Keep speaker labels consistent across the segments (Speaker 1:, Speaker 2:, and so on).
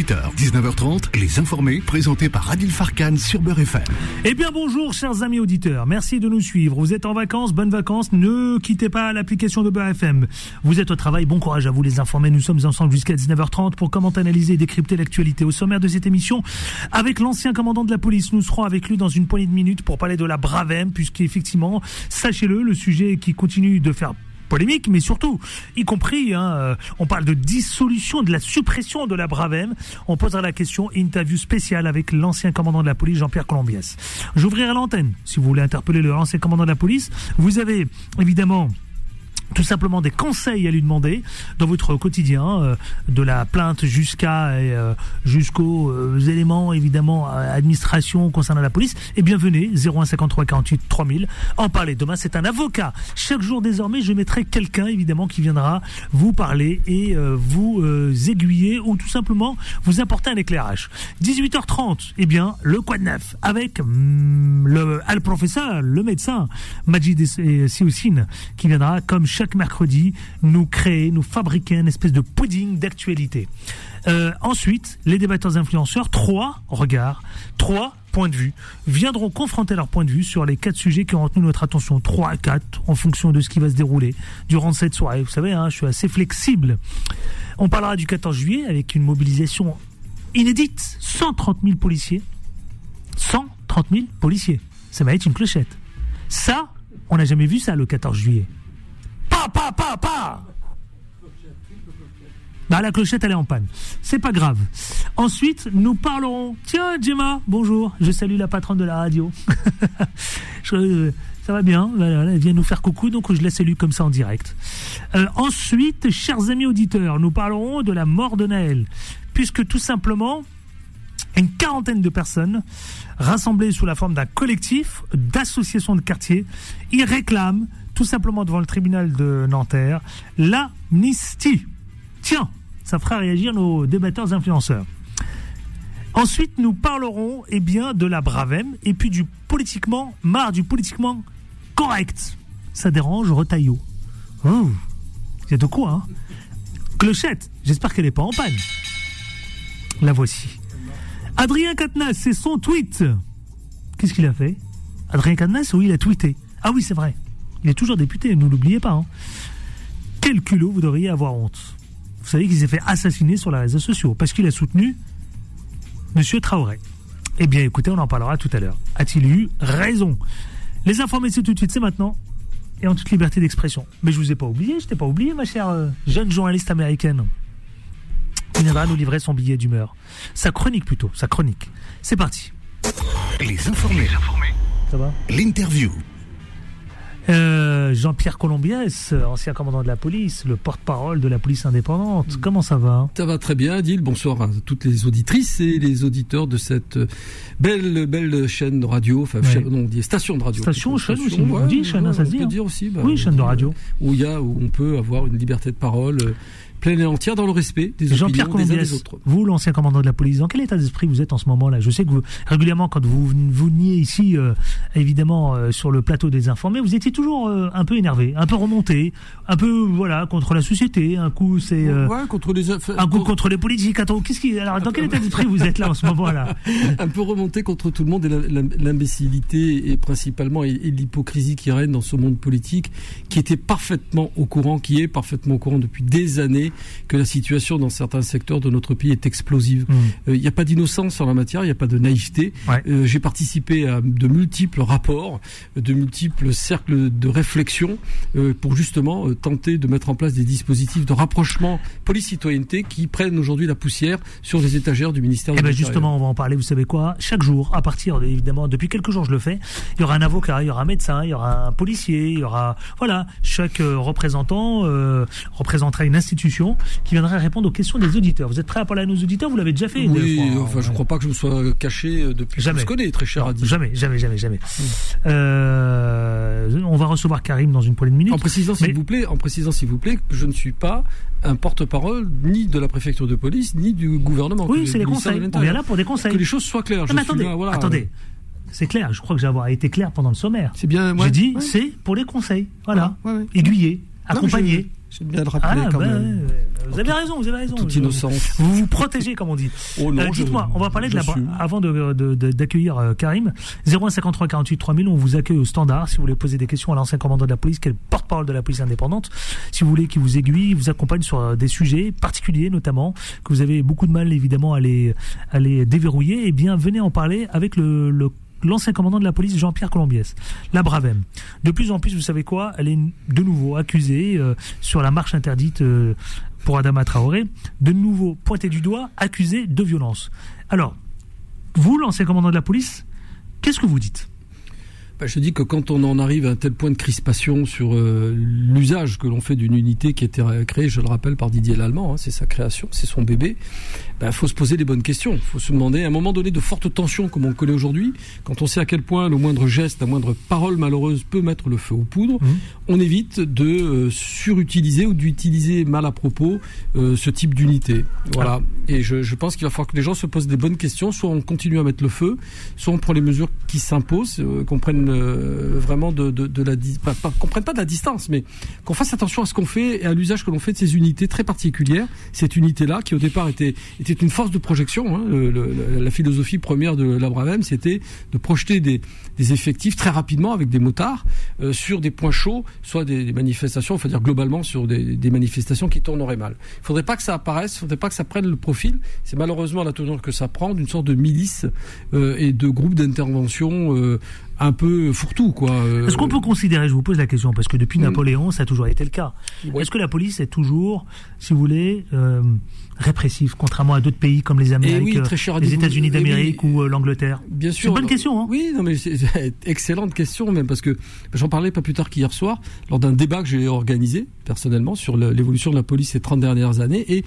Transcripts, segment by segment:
Speaker 1: 18h, 19h30, Les Informés, présentés par Adil Farkan sur Beurre FM.
Speaker 2: Eh bien bonjour chers amis auditeurs, merci de nous suivre. Vous êtes en vacances, bonnes vacances, ne quittez pas l'application de Beurre FM. Vous êtes au travail, bon courage à vous les informés. Nous sommes ensemble jusqu'à 19h30 pour commenter, analyser et décrypter l'actualité. Au sommaire de cette émission, avec l'ancien commandant de la police, nous serons avec lui dans une poignée de minutes pour parler de la Bravem, puisqu'effectivement, sachez-le, le sujet qui continue de faire polémique, mais surtout, y compris, hein, euh, on parle de dissolution, de la suppression de la Bravem. On posera la question, interview spéciale avec l'ancien commandant de la police, Jean-Pierre Colombiès. J'ouvrirai l'antenne, si vous voulez interpeller le ancien commandant de la police. Vous avez, évidemment, tout simplement des conseils à lui demander dans votre quotidien, euh, de la plainte jusqu'à euh, jusqu'aux euh, éléments évidemment administration concernant la police. Et bien venez 0153 48 3000 en parler. Demain c'est un avocat. Chaque jour désormais je mettrai quelqu'un évidemment qui viendra vous parler et vous aiguiller ou tout simplement vous apporter un éclairage. 18h30, eh bien le quoi de neuf avec mm, le, le professeur, le médecin Majid Sioussine qui viendra comme chaque mercredi nous créer, nous fabriquer une espèce de pudding d'actualité. Euh, ensuite, les débatteurs influenceurs, trois regards, trois points de vue, viendront confronter leur point de vue sur les quatre sujets qui ont retenu notre attention, trois à quatre, en fonction de ce qui va se dérouler durant cette soirée. Vous savez, hein, je suis assez flexible. On parlera du 14 juillet avec une mobilisation inédite, 130 000 policiers. 130 000 policiers. Ça va être une clochette. Ça, on n'a jamais vu ça le 14 juillet. Pa, bah, la clochette, elle est en panne. C'est pas grave. Ensuite, nous parlerons. Tiens, Gemma, bonjour. Je salue la patronne de la radio. Euh, ça va bien. Elle vient nous faire coucou, donc je la salue comme ça en direct. Euh, ensuite, chers amis auditeurs, nous parlerons de la mort de Naël. Puisque tout simplement, une quarantaine de personnes rassemblées sous la forme d'un collectif d'associations de quartier, ils réclament tout simplement devant le tribunal de Nanterre l'amnistie. Tiens, ça fera réagir nos débatteurs influenceurs. Ensuite, nous parlerons eh bien, de la Bravem et puis du politiquement, marre du politiquement correct. Ça dérange Retaillot. Oh, il y a de quoi, Clochette, j'espère qu'elle n'est pas en panne. La voici. Adrien Quatennens, c'est son tweet. Qu'est-ce qu'il a fait? Adrien Quatennens, oui, il a tweeté. Ah oui, c'est vrai. Il est toujours député, ne l'oubliez pas. Hein. Quel culot vous devriez avoir honte? Vous savez qu'il s'est fait assassiner sur les réseaux sociaux parce qu'il a soutenu M. Traoré. Eh bien, écoutez, on en parlera tout à l'heure. A-t-il eu raison? Les informations tout de suite, c'est maintenant. Et en toute liberté d'expression. Mais je vous ai pas oublié, je t'ai pas oublié, ma chère euh, jeune journaliste américaine. Qui viendra nous livrer son billet d'humeur. Sa chronique plutôt, sa chronique. C'est parti.
Speaker 1: Les informés.
Speaker 2: Ça va?
Speaker 1: L'interview.
Speaker 2: Euh, Jean-Pierre Colombiès, ancien commandant de la police, le porte-parole de la police indépendante. Mm. Comment ça va?
Speaker 3: Ça va très bien, Adil. Bonsoir à toutes les auditrices et les auditeurs de cette belle belle chaîne de radio, enfin non, on dit station de radio.
Speaker 2: Station, chaîne aussi. on dit chaîne, ça se dit.
Speaker 3: On peut dire aussi. Bah,
Speaker 2: oui, chaîne de radio.
Speaker 3: Où il y a, où on peut avoir une liberté de parole pleine et entière dans le respect des
Speaker 2: Jean-Pierre
Speaker 3: des uns des autres.
Speaker 2: Vous, l'ancien commandant de la police, dans quel état d'esprit vous êtes en ce moment-là? Je sais que vous, régulièrement, quand vous vous niez ici, euh, évidemment, euh, sur le plateau des informés, vous étiez toujours euh, un peu énervé, un peu remonté, un peu, voilà, contre la société. Un coup, c'est
Speaker 3: ouais, contre les
Speaker 2: un coup contre les politiques. Attends, qu'est-ce qui Alors, dans quel état d'esprit vous êtes là en ce moment-là?
Speaker 3: Un peu remonté contre tout le monde et l'imbécilité et principalement et, l'hypocrisie qui règne dans ce monde politique, qui était parfaitement au courant, qui est parfaitement au courant depuis des années que la situation dans certains secteurs de notre pays est explosive. Mmh. Euh, il n'y a pas d'innocence en la matière, il n'y a pas de naïveté. Euh, j'ai participé à de multiples rapports, de multiples cercles de réflexion euh, pour justement tenter de mettre en place des dispositifs de rapprochement police-citoyenneté qui prennent aujourd'hui la poussière sur les étagères du ministère
Speaker 2: de
Speaker 3: eh
Speaker 2: ben Justement, on va en parler, vous savez quoi? Chaque jour, à partir, évidemment, depuis quelques jours je le fais, il y aura un avocat, il y aura un médecin, il y aura un policier, il y aura... Voilà, chaque représentant représentera une institution qui viendra répondre aux questions des auditeurs. Vous êtes prêt à parler à nos auditeurs? Vous l'avez déjà fait
Speaker 3: Oui, enfin, je ne crois pas que je me sois caché euh, depuis jamais. que je connais, très cher Adi.
Speaker 2: Jamais, jamais, jamais, jamais. Hmm. Euh, on va recevoir Karim dans une poignée de minutes.
Speaker 3: En précisant, s'il vous plaît, en précisant, s'il vous plaît, que je ne suis pas un porte-parole ni de la préfecture de police ni du gouvernement.
Speaker 2: Oui, c'est les conseils. On vient là pour des conseils.
Speaker 3: Que les choses soient claires.
Speaker 2: mais attendez, attendez. C'est clair. Je crois que j'ai été clair pendant le sommaire.
Speaker 3: C'est bien.
Speaker 2: J'ai dit, c'est pour les conseils. Voilà. Aiguiller, accompagner.
Speaker 3: J'aime bien le rappeler
Speaker 2: Ah,
Speaker 3: quand
Speaker 2: bah,
Speaker 3: même.
Speaker 2: Vous avez raison, vous avez raison.
Speaker 3: Toute
Speaker 2: Je-
Speaker 3: innocence.
Speaker 2: Vous vous protégez, comme on dit.
Speaker 3: Oh
Speaker 2: Euh, Dites-moi, on va parler de la. Avant de- de- de- d'accueillir euh, Karim, 0153 48 3000, on vous accueille au standard si vous voulez poser des questions à l'ancien commandant de la police, qui est le porte-parole de la police indépendante. Si vous voulez qu'il vous aiguille, il vous accompagne sur euh, des sujets particuliers, notamment, que vous avez beaucoup de mal, évidemment, à les, à les déverrouiller, eh bien, venez en parler avec le. le L'ancien commandant de la police, Jean-Pierre Colombiès, la Bravem. De plus en plus, vous savez quoi Elle est de nouveau accusée euh, sur la marche interdite euh, pour Adama Traoré, de nouveau pointé du doigt, accusé de violence. Alors, vous, l'ancien commandant de la police, qu'est-ce que vous dites?
Speaker 3: Bah, je dis que quand on en arrive à un tel point de crispation sur euh, l'usage que l'on fait d'une unité qui a été créée, je le rappelle, par Didier Lallemand, hein, c'est sa création, c'est son bébé, il faut se poser les bonnes questions. Il faut se demander, à un moment donné de fortes tensions comme on connaît aujourd'hui, quand on sait à quel point le moindre geste, la moindre parole malheureuse peut mettre le feu aux poudres,
Speaker 2: Mhm.
Speaker 3: on évite de euh, surutiliser ou d'utiliser mal à propos euh, ce type d'unité. Voilà. Et je, je pense qu'il va falloir que les gens se posent des bonnes questions. Soit on continue à mettre le feu, soit on prend les mesures qui s'imposent, euh, qu'on prenne vraiment de, de, de la di- pas, pas- qu'on prenne pas de la distance, mais qu'on fasse attention à ce qu'on fait et à l'usage que l'on fait de ces unités très particulières. Cette unité-là, qui au départ était, était une force de projection. hein. La philosophie première de la Bravem, c'était de projeter des, effectifs très rapidement avec des motards euh, sur des points chauds, soit des, manifestations, faut dire globalement sur des, manifestations qui tourneraient mal. Il faudrait pas que ça apparaisse, il faudrait pas que ça prenne le profil. C'est malheureusement la tournure que ça prend d'une sorte de milice euh, et de groupe d'intervention euh, un peu fourre-tout, quoi. Euh,
Speaker 2: Est-ce qu'on peut considérer, je vous pose la question, parce que depuis
Speaker 3: Mm.
Speaker 2: Napoléon, ça a toujours été le cas.
Speaker 3: Oui.
Speaker 2: Est-ce que la police est toujours, si vous voulez, euh, répressive, contrairement à d'autres pays comme les Amériques,
Speaker 3: oui,
Speaker 2: euh,
Speaker 3: très cher à
Speaker 2: les États-Unis
Speaker 3: eh oui.
Speaker 2: d'Amérique ou euh, l'Angleterre?
Speaker 3: Bien
Speaker 2: C'est
Speaker 3: sûr.
Speaker 2: une bonne question, hein
Speaker 3: Oui, non mais c'est c'est excellente question même parce que j'en parlais pas plus tard qu'hier soir lors d'un débat que j'ai organisé personnellement sur l'évolution de la police ces 30 dernières années et,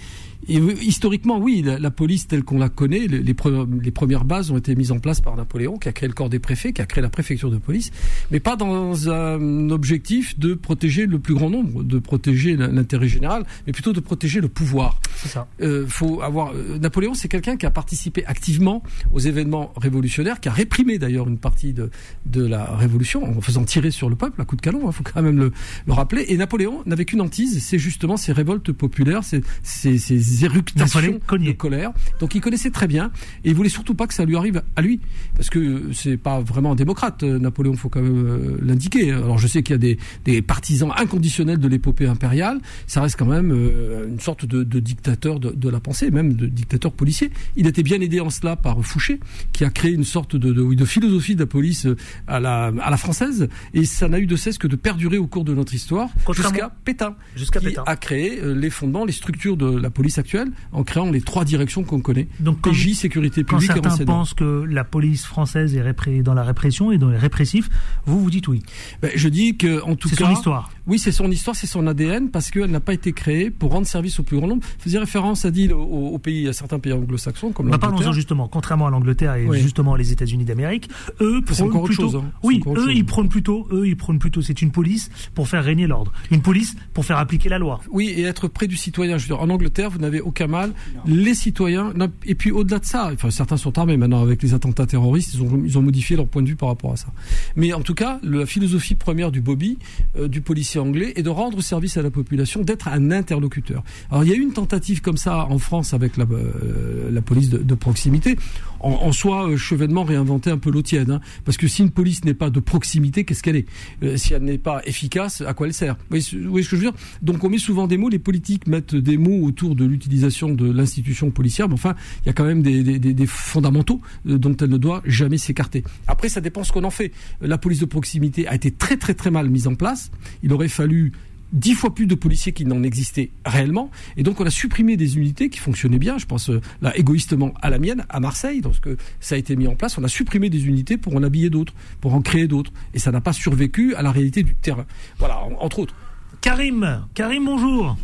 Speaker 3: et historiquement oui la, la police telle qu'on la connaît les, les, pre- les premières bases ont été mises en place par Napoléon qui a créé le corps des préfets qui a créé la préfecture de police mais pas dans un objectif de protéger le plus grand nombre de protéger l'intérêt général mais plutôt de protéger le pouvoir
Speaker 2: C'est ça.
Speaker 3: euh, faut avoir euh, Napoléon, c'est quelqu'un qui a participé activement aux événements révolutionnaires, qui a réprimé d'ailleurs une partie de de la révolution en faisant tirer sur le peuple à coups de canon. Il faut quand même le, le rappeler. Et Napoléon n'avait qu'une hantise, c'est justement ces révoltes populaires, ces ces, ces éructations de colère. Donc il connaissait très bien et il voulait surtout pas que ça lui arrive à lui, parce que c'est pas vraiment un démocrate. euh, Napoléon, faut quand même euh, l'indiquer. Alors je sais qu'il y a des, des partisans inconditionnels de l'épopée impériale. Ça reste quand même euh, une sorte de, de dictateur de, de la pensée, même de dictateur policier. Il était bien aidé en cela par Fouché, qui a créé une sorte de, de, oui, de philosophie de la police à la, à la française, et ça n'a eu de cesse que de perdurer au cours de notre histoire jusqu'à Pétain,
Speaker 2: Jusqu'à
Speaker 3: qui
Speaker 2: Pétain.
Speaker 3: a créé les fondements, les structures de la police actuelle en créant les trois directions qu'on connaît.
Speaker 2: Donc,
Speaker 3: PJ, sécurité
Speaker 2: Quand
Speaker 3: publique et
Speaker 2: certains
Speaker 3: renseignement.
Speaker 2: pensent que la police française est dans la répression et dans les répressifs, vous vous dites oui.
Speaker 3: Ben, je dis que en tout
Speaker 2: C'est
Speaker 3: cas,
Speaker 2: son histoire.
Speaker 3: oui, c'est son histoire, c'est son ADN, parce qu'elle n'a pas été créée pour rendre service au plus grand nombre. Faisait référence à aux, aux pays, à certains pays anglo-saxons comme
Speaker 2: Bah, Parlons-en justement, contrairement à l'Angleterre et
Speaker 3: Oui.
Speaker 2: justement les États-Unis d'Amérique, eux
Speaker 3: C'est
Speaker 2: prônent
Speaker 3: encore autre
Speaker 2: plutôt.
Speaker 3: chose, hein. C'est
Speaker 2: Oui, eux
Speaker 3: chose.
Speaker 2: ils prônent plutôt. Eux ils prônent plutôt. C'est une police pour faire régner l'ordre. Une police pour faire appliquer la loi.
Speaker 3: Oui, et être près du citoyen. Je veux dire, en Angleterre, vous n'avez aucun mal. Les citoyens, et puis au-delà de ça, enfin, certains sont armés maintenant avec les attentats terroristes, ils ont, modifié leur point de vue par rapport à ça. Mais en tout cas, la philosophie première du Bobby, euh, du policier anglais, est de rendre service à la population, d'être un interlocuteur. Alors, il y a eu une tentative comme ça en France avec la, euh, police de proximité. En, en soi, euh, chevènement un peu l'eau tiède, hein, parce que si une police n'est pas de proximité, qu'est-ce qu'elle est? Euh, Si elle n'est pas efficace, à quoi elle sert? Vous voyez, ce- vous voyez ce que je veux dire? Donc, on met souvent des mots. Les politiques mettent des mots autour de l'utilisation de l'institution policière, mais enfin, il y a quand même des, des- des- des fondamentaux euh, dont elle ne doit jamais s'écarter. Après, ça dépend ce qu'on en fait. Euh, La police de proximité a été très très très mal mise en place. Il aurait fallu dix fois plus de policiers qu'il n'en existait réellement. Et donc, on a supprimé des unités qui fonctionnaient bien. Je pense euh, là égoïstement à la mienne, à Marseille, lorsque ça a été mis en place. On a supprimé des unités pour en habiller d'autres, pour en créer d'autres. Et ça n'a pas survécu à la réalité du terrain. Voilà, en- entre autres.
Speaker 2: Karim, Karim, bonjour.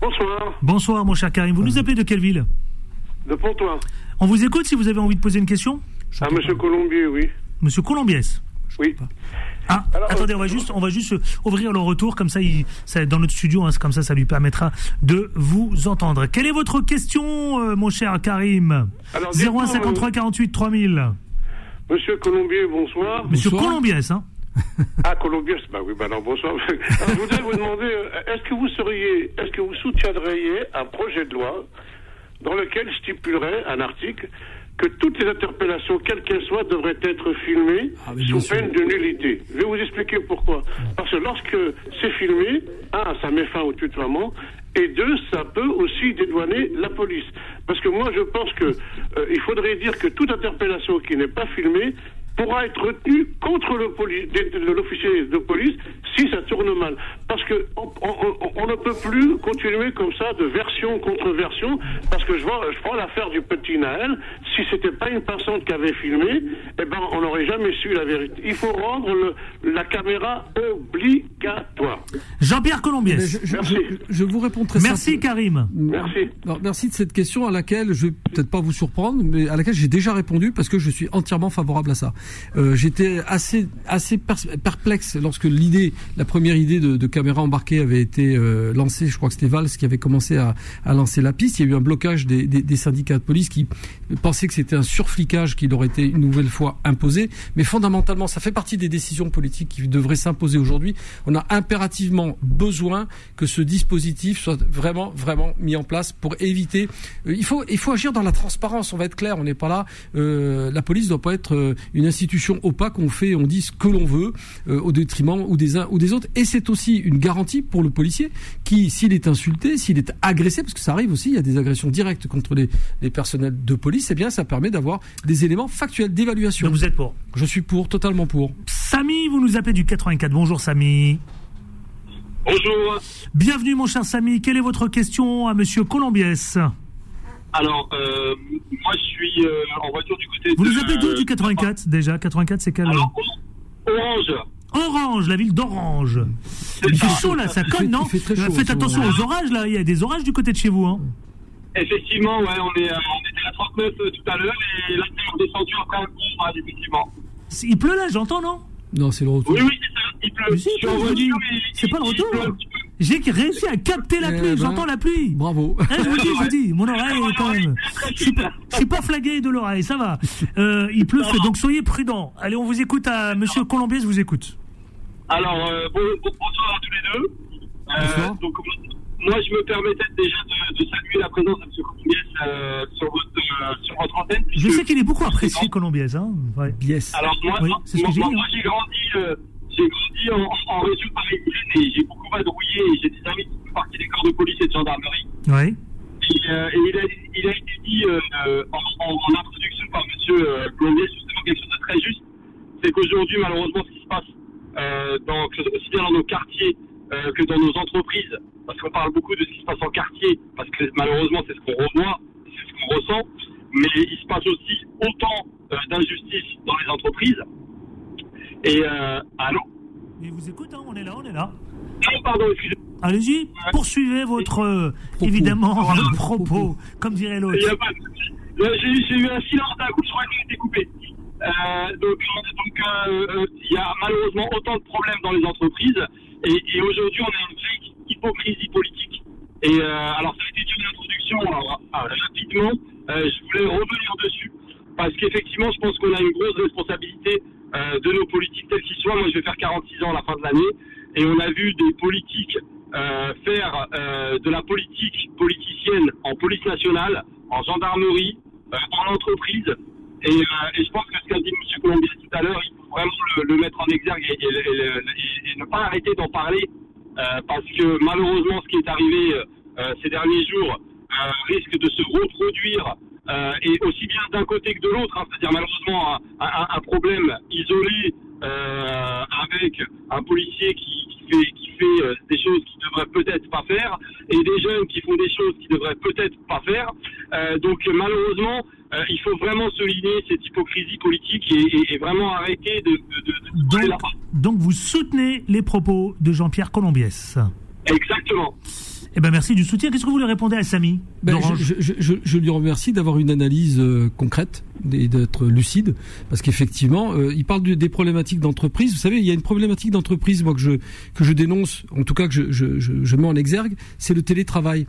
Speaker 4: Bonsoir,
Speaker 2: Bonsoir, mon cher Karim. Vous nous appelez de quelle ville?
Speaker 4: De Pontoin.
Speaker 2: On vous écoute si vous avez envie de poser une question.
Speaker 4: Ah, monsieur Colombier, oui.
Speaker 2: Monsieur Colombiès.
Speaker 4: Oui.
Speaker 2: Ah,
Speaker 4: Alors,
Speaker 2: attendez,
Speaker 4: euh,
Speaker 2: on va juste, on va juste ouvrir le retour comme ça, il, ça dans notre studio, hein, c'est comme ça, ça lui permettra de vous entendre. Quelle est votre question, euh, mon cher Karim
Speaker 4: Alors, dites-moi,
Speaker 2: 0153 48 3000.
Speaker 4: Monsieur Colombier, bonsoir.
Speaker 2: Monsieur
Speaker 3: Bonsoir.
Speaker 2: Colombiès, hein
Speaker 4: Ah, Colombiès, bah oui, bah non, bonsoir. Alors, je voudrais vous demander, euh, est-ce que vous seriez, est-ce que vous soutiendriez un projet de loi dans lequel stipulerait un article que toutes les interpellations, quelles qu'elles soient, devraient être filmées
Speaker 3: Ah,
Speaker 4: sous peine de nullité. Je vais vous expliquer pourquoi. Parce que lorsque c'est filmé, un, ça met fin au tutoiement, et deux, ça peut aussi dédouaner la police. Parce que moi, je pense que euh, il faudrait dire que toute interpellation qui n'est pas filmée pourra être retenue contre l'officier de police si ça tourne mal. Parce que on, on- on- on ne peut plus continuer comme ça de version contre version. Parce que je vois, je prends l'affaire du petit Naël. Si c'était pas une passante qui avait filmé, eh ben, on n'aurait jamais su la vérité. Il faut rendre le- la caméra obligatoire.
Speaker 2: Jean-Pierre
Speaker 3: Mais
Speaker 2: Colombiès.
Speaker 3: je, je-
Speaker 4: Merci.
Speaker 3: je- je vous réponds très
Speaker 2: Merci
Speaker 3: simple-
Speaker 2: Karim.
Speaker 4: Merci.
Speaker 3: Alors, merci de cette question à laquelle je vais peut-être pas vous surprendre, mais à laquelle j'ai déjà répondu parce que je suis entièrement favorable à ça. Euh, J'étais assez assez perplexe lorsque l'idée, la première idée de, caméra embarquée avait été euh, lancée. Je crois que c'était Valls qui avait commencé à, à lancer la piste. Il y a eu un blocage des, des, syndicats de police qui pensaient que c'était un surflicage qui leur était une nouvelle fois imposé. Mais fondamentalement, ça fait partie des décisions politiques qui devraient s'imposer aujourd'hui. On a impérativement besoin que ce dispositif soit vraiment, vraiment mis en place pour éviter. euh, il faut, il faut agir dans la transparence. On va être clair. On n'est pas là. la police doit pas être une institution opaque. On fait, on dit ce que l'on veut euh, au détriment ou des uns ou des autres. Et c'est aussi une garantie pour le policier qui, s'il est insulté, s'il est agressé, parce que ça arrive aussi, il y a des agressions directes contre les, les personnels de police. Eh bien, ça permet d'avoir des éléments factuels d'évaluation.
Speaker 2: Donc vous êtes pour.
Speaker 3: Je suis pour, totalement pour.
Speaker 2: Samy, vous nous appelez du 84. Bonjour Samy.
Speaker 5: Bonjour.
Speaker 2: Bienvenue mon cher Samy. Quelle est votre question à Monsieur Colombiès?
Speaker 5: Alors, euh, moi, je suis euh, en voiture du côté
Speaker 2: Vous
Speaker 5: de...
Speaker 2: nous appelez d'où du 84 déjà? 84 c'est quel
Speaker 5: Alors, Orange.
Speaker 2: Orange, la ville d'Orange. Il fait chaud là, ça
Speaker 3: fait-
Speaker 2: non?
Speaker 3: fait chaud en
Speaker 2: Faites attention aux orages là, il y a des orages du côté de chez vous. Hein.
Speaker 5: Effectivement, ouais, on, est, euh, on était à 39 euh, tout à l'heure et là, c'est redescendu après un coup, ouais, effectivement.
Speaker 2: Il pleut là, j'entends, non?
Speaker 3: Non, c'est le retour.
Speaker 5: Oui, oui, c'est ça. Il pleut.
Speaker 2: Si,
Speaker 5: je suis en voiture
Speaker 2: c'est pas le
Speaker 5: il
Speaker 2: retour. J'ai réussi à capter la
Speaker 3: Eh
Speaker 2: pluie,
Speaker 3: ben,
Speaker 2: j'entends la pluie.
Speaker 3: Bravo.
Speaker 2: Hein, je vous dis, je vous dis, mon oreille est quand même. Je suis pas, je suis pas flagué de l'oreille, ça va. Euh, il pleut, donc soyez prudents. Allez, on vous écoute à Monsieur Colombier, je vous écoute.
Speaker 5: Alors, euh, bon, bon- bonsoir à tous les deux. Euh, donc, moi, je me permettais déjà de, de saluer la présence de M. Colombier euh, sur, votre, euh, sur votre antenne.
Speaker 2: Je sais qu'il est beaucoup apprécié, Colombier, hein. Ouais.
Speaker 3: Yes.
Speaker 5: Alors moi,
Speaker 2: Oui,
Speaker 5: moi,
Speaker 2: c'est ce que j'ai
Speaker 5: moi,
Speaker 2: dit,
Speaker 5: moi,
Speaker 2: hein.
Speaker 5: j'ai grandi, euh, j'ai grandi en, en région parisienne et j'ai beaucoup vadrouillé et j'ai des amis qui font partie des corps de police et de gendarmerie.
Speaker 2: Ouais.
Speaker 5: Et, euh, et il, a, il a été dit euh, en, en, en introduction par Monsieur euh, Blondier justement quelque chose de très juste, c'est qu'aujourd'hui malheureusement ce qui se passe euh, dans, aussi bien dans nos quartiers que dans nos entreprises, parce qu'on parle beaucoup de ce qui se passe en quartier, parce que malheureusement c'est ce qu'on revoit, c'est ce qu'on ressent, mais il se passe aussi autant euh, d'injustice dans les entreprises. Et euh, allô
Speaker 2: Il vous écoute, hein, on est là, on est là.
Speaker 5: Non, pardon, excusez-moi.
Speaker 2: Allez-y, poursuivez votre, euh,
Speaker 3: Propos.
Speaker 2: évidemment,
Speaker 3: Voilà.
Speaker 2: votre propos,
Speaker 3: Propos.
Speaker 2: comme dirait
Speaker 5: Il
Speaker 2: l'autre.
Speaker 5: y a pas de souci. Euh, J'ai j'ai eu un silence d'un coup, je crois qu'il a été coupé. Euh, donc, donc euh, euh, il y a malheureusement autant de problèmes dans les entreprises. Et, et aujourd'hui, on a une vraie hypocrisie politique. Et euh, alors, ça a été dit en introduction, alors, ah, rapidement, euh, je voulais revenir dessus. Parce qu'effectivement, je pense qu'on a une grosse responsabilité euh, de nos politiques tels qu'ils soient. Moi, je vais faire 46 ans à la fin de l'année. Et on a vu des politiques euh, faire euh, de la politique politicienne en police nationale, en gendarmerie, euh, en entreprise. Et, euh, et je pense que ce qu'a dit M. Colombier tout à l'heure, il faut vraiment le, le mettre en exergue et, et- et- ne pas arrêter d'en parler. euh, parce que malheureusement, ce qui est arrivé ces derniers jours risque de se reproduire euh, et aussi bien d'un côté que de l'autre, hein, c'est-à-dire malheureusement un, un- un problème isolé euh, avec un policier qui, qui fait, qui fait euh, des choses qu'il devrait peut-être pas faire et des jeunes qui font des choses qu'ils devraient peut-être pas faire. Donc malheureusement, il faut vraiment souligner cette hypocrisie politique et, et- et vraiment arrêter de, de, de, de
Speaker 2: Donc, donc vous soutenez les propos de Jean-Pierre Colombiès.
Speaker 5: Exactement.
Speaker 2: Eh ben merci du soutien. Qu'est-ce que vous lui répondez à Samy
Speaker 3: Ben, je, je- je- je lui remercie d'avoir une analyse euh, concrète et d'être lucide, parce qu'effectivement, euh, il parle de- des problématiques d'entreprise. Vous savez, il y a une problématique d'entreprise, moi que je que je dénonce, en tout cas que je, je, je, je mets en exergue, c'est le télétravail.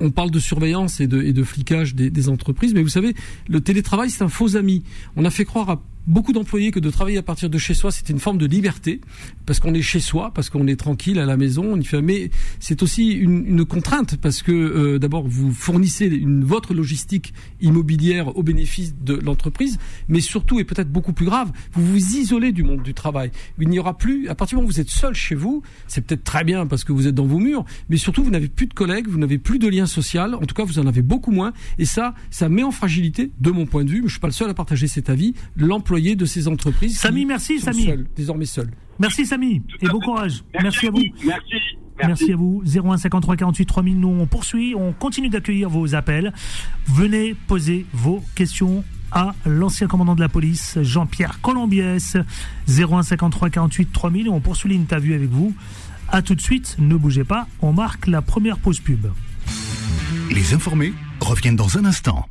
Speaker 3: On parle de surveillance et de, et de flicage des, des entreprises, mais vous savez, le télétravail, c'est un faux ami. On a fait croire à beaucoup d'employés que de travailler à partir de chez soi, c'était une forme de liberté, parce qu'on est chez soi, parce qu'on est tranquille à la maison, on y fait. Mais c'est aussi une, une, contrainte, parce que euh, d'abord vous fournissez une, votre logistique immobilière au bénéfice de l'entreprise, mais surtout et peut-être beaucoup plus grave, vous vous isolez du monde du travail. Il n'y aura plus, à partir du moment où vous êtes seul chez vous, c'est peut-être très bien parce que vous êtes dans vos murs, mais surtout vous n'avez plus de collègues, vous n'avez plus de lien social. En tout cas, vous en avez beaucoup moins, et ça, ça met en fragilité, de mon point de vue, mais je suis pas le seul à partager cet avis, de ces entreprises.
Speaker 2: Samy, merci Samy.
Speaker 3: désormais seul.
Speaker 2: Merci Samy et bon courage. Merci, à vous.
Speaker 5: Merci.
Speaker 2: Merci. à vous. 01 53 48 3000. Nous, on poursuit. On continue d'accueillir vos appels. Venez poser vos questions à l'ancien commandant de la police, Jean-Pierre Colombiès. 01 53 48 3000. On poursuit l'interview avec vous. À tout de suite. Ne bougez pas. On marque la première pause pub.
Speaker 1: Les informés reviennent dans un instant.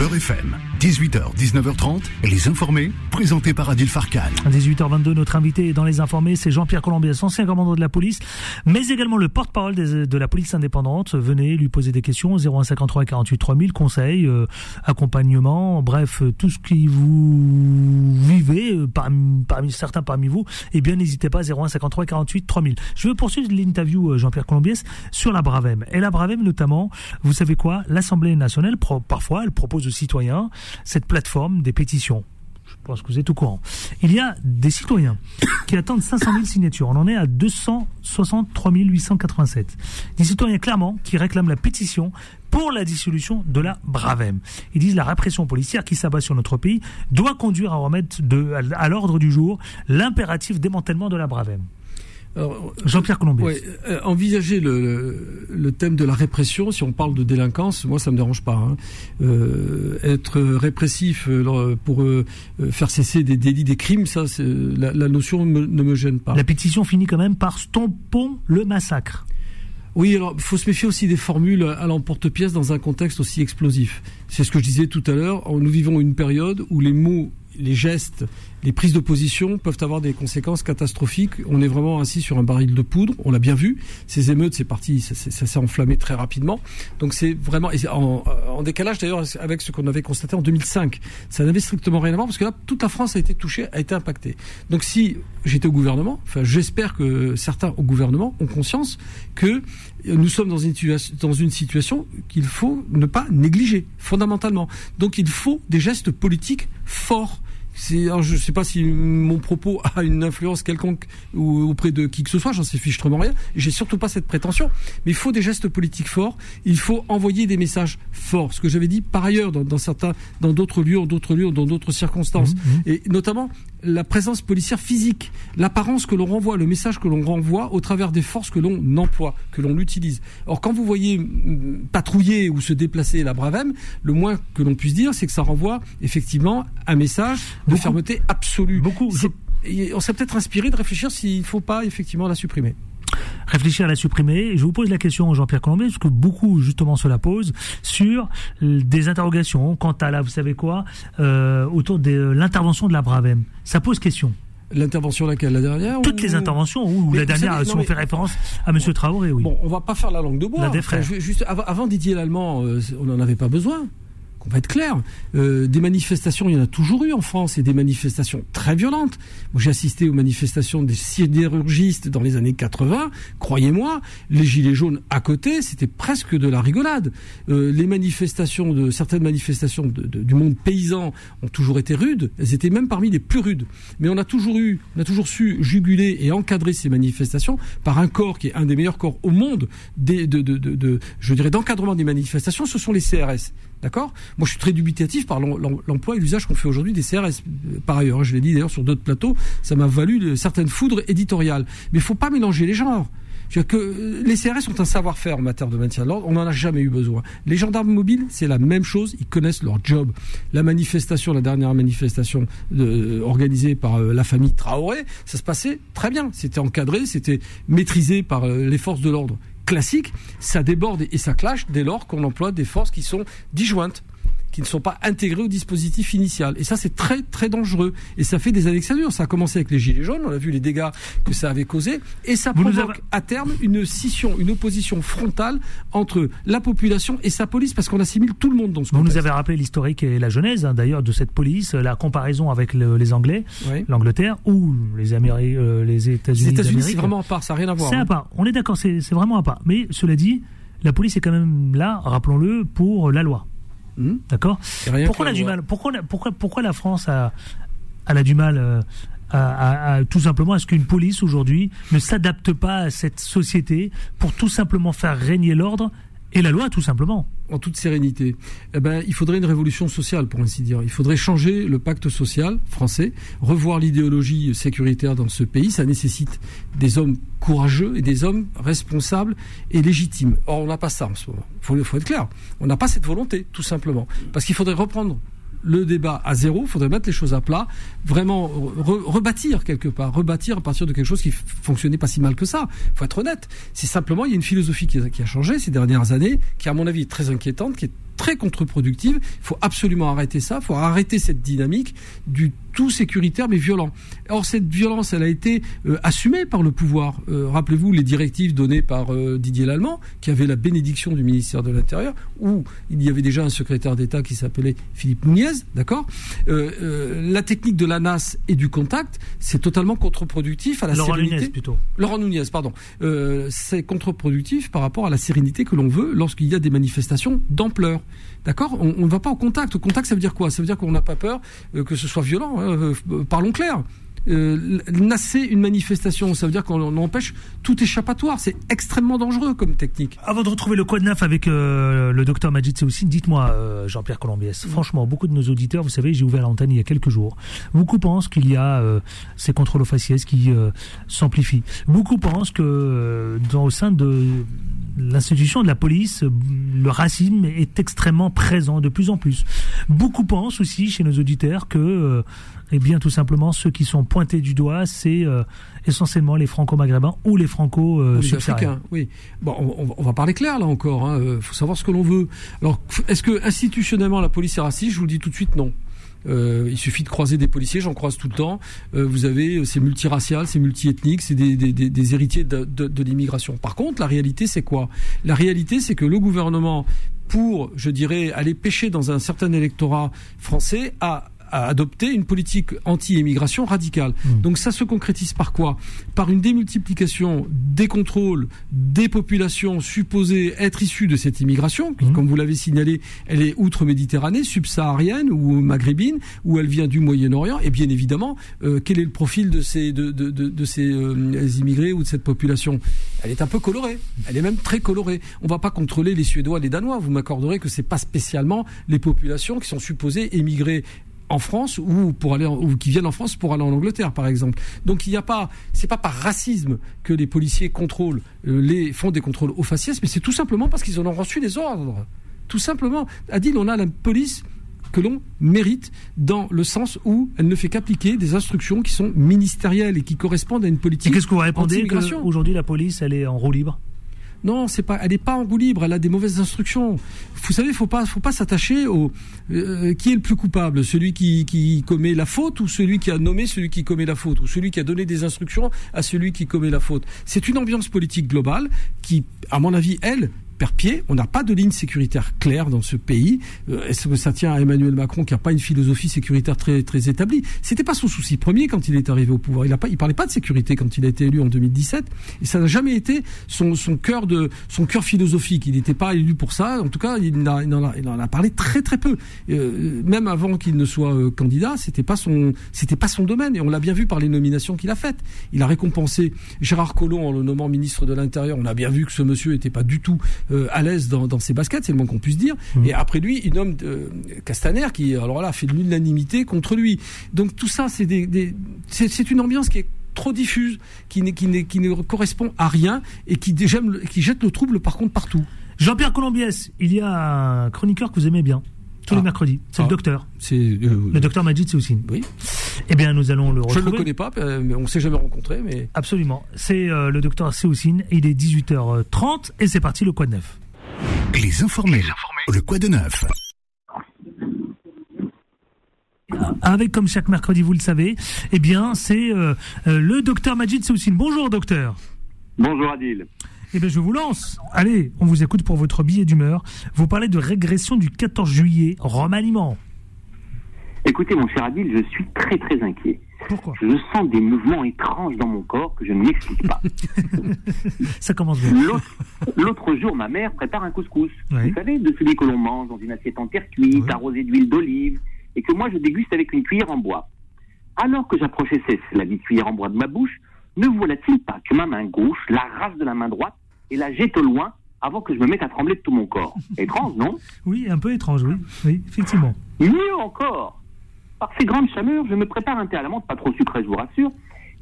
Speaker 1: Beurre FM, 18h, 19h30, les informés, présentés par Adil Farkan.
Speaker 2: 18h22, notre invité dans les informés, c'est Jean-Pierre Colombiès, ancien commandant de la police, mais également le porte-parole de la police indépendante. Venez lui poser des questions, 0153 48 3000, conseils, euh, accompagnement, bref, tout ce qui vous vivez, euh, parmi, parmi, certains parmi vous, eh bien n'hésitez pas, 0153 48 3000. Je veux poursuivre l'interview, euh, Jean-Pierre Colombiès, sur la Bravem. Et la Bravem notamment, vous savez quoi? L'Assemblée nationale, parfois, elle propose citoyens cette plateforme des pétitions. Je pense que vous êtes au courant. Il y a des citoyens qui attendent 500 000 signatures. On en est à 263 887. Des citoyens clairement qui réclament la pétition pour la dissolution de la Bravem. Ils disent la répression policière qui s'abat sur notre pays doit conduire à remettre à l'ordre du jour l'impératif démantèlement de la Bravem. Jean-Pierre Colombier.
Speaker 3: Euh, envisager le, le, thème de la répression, si on parle de délinquance, moi ça me dérange pas. Hein. Euh, être répressif euh, pour faire cesser des délits, des crimes, ça, la, la, notion ne me gêne pas.
Speaker 2: La pétition finit quand même par stompons le massacre.
Speaker 3: Oui, alors il faut se méfier aussi des formules à l'emporte-pièce dans un contexte aussi explosif. C'est ce que je disais tout à l'heure. Nous vivons une période où les mots, les gestes les prises de position peuvent avoir des conséquences catastrophiques. On est vraiment assis sur un baril de poudre, on l'a bien vu. Ces émeutes, c'est parti, ça, s'est enflammé très rapidement. Donc c'est vraiment en, en, décalage d'ailleurs avec ce qu'on avait constaté en 2005. Ça n'avait strictement rien à voir parce que là, toute la France a été touchée, a été impactée. Donc si j'étais au gouvernement, enfin j'espère que certains au gouvernement ont conscience que nous sommes dans une, dans une situation qu'il faut ne pas négliger fondamentalement. Donc il faut des gestes politiques forts je ne sais pas si mon propos a une influence quelconque auprès de qui que ce soit, j'en sais fichtrement rien. J'ai surtout pas cette prétention. Mais il faut des gestes politiques forts. Il faut envoyer des messages forts. Ce que j'avais dit par ailleurs dans, certains, dans d'autres lieux, d'autres lieux, dans d'autres circonstances, mmh, mmh. et notamment la présence policière physique, l'apparence que l'on renvoie, le message que l'on renvoie au travers des forces que l'on emploie, que l'on utilise. Or, quand vous voyez mm, patrouiller ou se déplacer la Bravem, le moins que l'on puisse dire, c'est que ça renvoie effectivement un message de fermeté absolue.
Speaker 2: Beaucoup.
Speaker 3: On s'est peut-être inspiré de réfléchir s'il ne faut pas effectivement la supprimer
Speaker 2: réfléchir à la supprimer. Je vous pose la question, Jean-Pierre Colombier, parce que beaucoup justement se la posent sur des interrogations quant à la, vous savez quoi, euh, autour de l'intervention de la Bravem. Ça pose question.
Speaker 3: L'intervention laquelle? La dernière
Speaker 2: Toutes les interventions, ou la dernière, si on fait référence à M. Traoré, oui.
Speaker 3: Bon, on va pas faire la langue de bois.
Speaker 2: La
Speaker 3: juste, avant Didier Lallemand, euh, on n'en avait pas besoin qu'on va être clair, euh, des manifestations, il y en a toujours eu en France, et des manifestations très violentes. Moi, j'ai assisté aux manifestations des sidérurgistes dans les années 80. Croyez-moi, les gilets jaunes à côté, c'était presque de la rigolade. Euh, les manifestations de certaines manifestations du monde paysan ont toujours été rudes. Elles étaient même parmi les plus rudes. Mais on a toujours eu, on a toujours su juguler et encadrer ces manifestations par un corps qui est un des meilleurs corps au monde de je dirais, d'encadrement des manifestations. Ce sont les CRS. D'accord Moi, je suis très dubitatif par l'emploi et l'usage qu'on fait aujourd'hui des CRS. Par ailleurs, hein, je l'ai dit d'ailleurs sur d'autres plateaux, ça m'a valu certaines foudres éditoriales. Mais il faut pas mélanger les genres. Que euh, les CRS ont un savoir-faire en matière de maintien de l'ordre, on n'en a jamais eu besoin. Les gendarmes mobiles, c'est la même chose, ils connaissent leur job. La manifestation, la dernière manifestation euh, organisée par euh, la famille Traoré, ça se passait très bien. C'était encadré, c'était maîtrisé par les forces de l'ordre classique, ça déborde et ça clash dès lors qu'on emploie des forces qui sont disjointes. Qui ne sont pas intégrés au dispositif initial. Et ça, c'est très très dangereux. Et ça fait des années que ça dure. Ça a commencé avec les gilets jaunes, on a vu les dégâts que ça avait causé, et ça provoque à terme une scission, une opposition frontale entre la population et sa police, parce qu'on assimile tout le monde dans ce
Speaker 2: Vous nous avez rappelé l'historique et la genèse, hein, d'ailleurs, de cette police, la comparaison avec les Anglais, l'Angleterre ou les, Améri euh, les États-Unis.
Speaker 3: Les États-Unis, c'est vraiment à part, ça n'a rien à voir.
Speaker 2: C'est à hein. part. On est d'accord, c'est vraiment à part. Mais cela dit, la police est quand même là, rappelons-le, pour la loi. Hmm. D'accord Pourquoi on a du mal pourquoi, pourquoi, pourquoi la France a, a du mal euh, à, tout simplement à ce qu'une police aujourd'hui ne s'adapte pas à cette société pour tout simplement faire régner l'ordre et la loi, tout simplement.
Speaker 3: En toute sérénité. Eh ben, il faudrait une révolution sociale, pour ainsi dire. Il faudrait changer le pacte social français, revoir l'idéologie sécuritaire dans ce pays. Ça nécessite des hommes courageux et des hommes responsables et légitimes. Or, on n'a pas ça en ce moment. Il faut être clair. On n'a pas cette volonté, tout simplement. Parce qu'il faudrait reprendre le débat à zéro, il faudrait mettre les choses à plat, vraiment rebâtir quelque part, rebâtir à partir de quelque chose qui fonctionnait pas si mal que ça. Faut être honnête. C'est simplement, il y a une philosophie qui a, qui a, changé ces dernières années, qui à mon avis est très inquiétante, qui est très contre-productive. Il faut absolument arrêter ça, il faut arrêter cette dynamique du tout sécuritaire mais violent. Or cette violence, elle a été euh, assumée par le pouvoir. Euh, rappelez-vous les directives données par euh, Didier Lallemand, qui avait la bénédiction du ministère de l'Intérieur, où il y avait déjà un secrétaire d'État qui s'appelait Philippe Nunez, d'accord? La technique de la NAS et du contact, c'est totalement contre-productif à la
Speaker 2: Laurent
Speaker 3: sérénité.
Speaker 2: Nunez, plutôt.
Speaker 3: Laurent Nunez, pardon. c'est contre-productif par rapport à la sérénité que l'on veut lorsqu'il y a des manifestations d'ampleur. D'accord on ne va pas au contact. Au contact, ça veut dire quoi? Ça veut dire qu'on n'a pas peur euh, que ce soit violent. Hein, euh, parlons clair euh, nasser une manifestation. Ça veut dire qu'on empêche tout échappatoire. C'est extrêmement dangereux comme technique.
Speaker 2: Avant de retrouver le code neuf avec euh, le docteur Majid aussi dites-moi, euh, Jean-Pierre Colombiès, franchement, beaucoup de nos auditeurs, vous savez, j'ai ouvert l'antenne il y a quelques jours. Beaucoup pensent qu'il y a euh, ces contrôles aux faciès qui s'amplifient. Beaucoup pensent que dans, au sein de l'institution de la police, le racisme est extrêmement présent de plus en plus. Beaucoup pensent aussi chez nos auditeurs que eh bien, tout simplement, ceux qui sont pointés du doigt, c'est euh, essentiellement les franco-maghrébins ou les franco-subsahariens.
Speaker 3: oui. Bon, on, va parler clair là encore. Il hein. faut savoir ce que l'on veut. Alors, est-ce que institutionnellement la police est raciste? Je vous le dis tout de suite, non. Euh, il suffit de croiser des policiers, j'en croise tout le temps. Euh, vous avez, c'est multiracial, c'est multiethnique, c'est des, héritiers de l'immigration. Par contre, la réalité, c'est quoi? La réalité, c'est que le gouvernement, pour, je dirais, aller pêcher dans un certain électorat français, a à adopter une politique anti-immigration radicale. Hmm. Donc ça se concrétise par quoi? Par une démultiplication des contrôles des populations supposées être issues de cette immigration, qui, hmm. comme vous l'avez signalé, elle est outre-méditerranée, subsaharienne ou maghrébine, ou elle vient du Moyen-Orient. Et bien évidemment, euh, quel est le profil de ces, de, de, de, ces euh, immigrés ou de cette population? Elle est un peu colorée. Elle est même très colorée. On va pas contrôler les Suédois, les Danois. Vous m'accorderez que c'est pas spécialement les populations qui sont supposées émigrer en France ou pour aller ou qui viennent en France pour aller en Angleterre par exemple. Donc il n'y a pas c'est pas par racisme que les policiers contrôlent euh, les font des contrôles aux faciès mais c'est tout simplement parce qu'ils en ont reçu des ordres. Tout simplement. Adil, on a la police que l'on mérite dans le sens où elle ne fait qu'appliquer des instructions qui sont ministérielles et qui correspondent à une politique.
Speaker 2: Qu'est-ce que vous répondez Aujourd'hui, la police, elle est en roue libre?
Speaker 3: Non, c'est pas, elle n'est pas en roue libre. Elle a des mauvaises instructions. Vous savez, faut pas, faut pas s'attacher au euh, qui est le plus coupable, celui qui commet la faute ou celui qui a nommé celui qui commet la faute ou celui qui a donné des instructions à celui qui commet la faute. C'est une ambiance politique globale qui, à mon avis, elle, On n'a pas de ligne sécuritaire claire dans ce pays. Euh, est-ce que ça tient à Emmanuel Macron qui n'a pas une philosophie sécuritaire très très établie? C'était pas son souci premier quand il est arrivé au pouvoir. Il pas, il parlait pas de sécurité quand il a été élu en 2017. Et ça n'a jamais été son, son cœur de son cœur philosophique. Il n'était pas élu pour ça. En tout cas, il en a, parlé très très peu. Euh, même avant qu'il ne soit euh, candidat, c'était pas son pas son domaine. Et on l'a bien vu par les nominations qu'il a faites. Il a récompensé Gérard Collomb en le nommant ministre de l'Intérieur. On a bien vu que ce monsieur n'était pas du tout euh, à l'aise dans, dans, ses baskets, c'est le moins qu'on puisse dire. Mmh. Et après lui, il nomme euh, Castaner qui, alors là, fait de l'unanimité contre lui. Donc tout ça, c'est des, des c'est une ambiance qui est trop diffuse, qui, qui, qui ne correspond à rien et qui, qui jette le trouble par contre partout.
Speaker 2: Jean-Pierre Colombiès, il y a un chroniqueur que vous aimez bien tous les ah. mercredis. C'est le ah. docteur.
Speaker 3: C'est euh,
Speaker 2: le docteur Majid Seoussine.
Speaker 3: Oui.
Speaker 2: Eh bien, nous allons le retrouver.
Speaker 3: Je ne le connais pas, euh, mais on s'est jamais rencontré. Mais
Speaker 2: absolument. C'est euh, le docteur Seoussine. Il est 18h30 et c'est parti le quoi de neuf.
Speaker 1: Les informés. Le quoi de neuf.
Speaker 2: avec, comme chaque mercredi, vous le savez, eh bien, c'est euh, le docteur Majid Soussine. Bonjour, docteur.
Speaker 6: Bonjour, Adil.
Speaker 2: Eh bien, je vous lance. Allez, on vous écoute pour votre billet d'humeur. Vous parlez de régression du 14 juillet, remaniement.
Speaker 6: Écoutez, mon cher Adil, je suis très très inquiet.
Speaker 2: Pourquoi
Speaker 6: Je sens des mouvements étranges dans mon corps que je ne m'explique pas.
Speaker 2: Ça commence bien.
Speaker 6: L'autre- jour, ma mère prépare un couscous.
Speaker 2: Oui.
Speaker 6: Vous savez, de celui que l'on mange dans une assiette en terre cuite,
Speaker 2: Oui.
Speaker 6: arrosée d'huile d'olive, et que moi je déguste avec une cuillère en bois. Alors que j'approchais la cuillère en bois de ma bouche, ne voilà-t-il pas que ma main gauche l'arrache de la main droite et la jette au loin avant que je me mette à trembler de tout mon corps? Étrange, non?
Speaker 2: Oui, un peu étrange, oui. Oui, effectivement.
Speaker 6: Mieux encore, par ces grandes chaleurs, je me prépare un thé à la menthe, pas trop sucré, je vous rassure,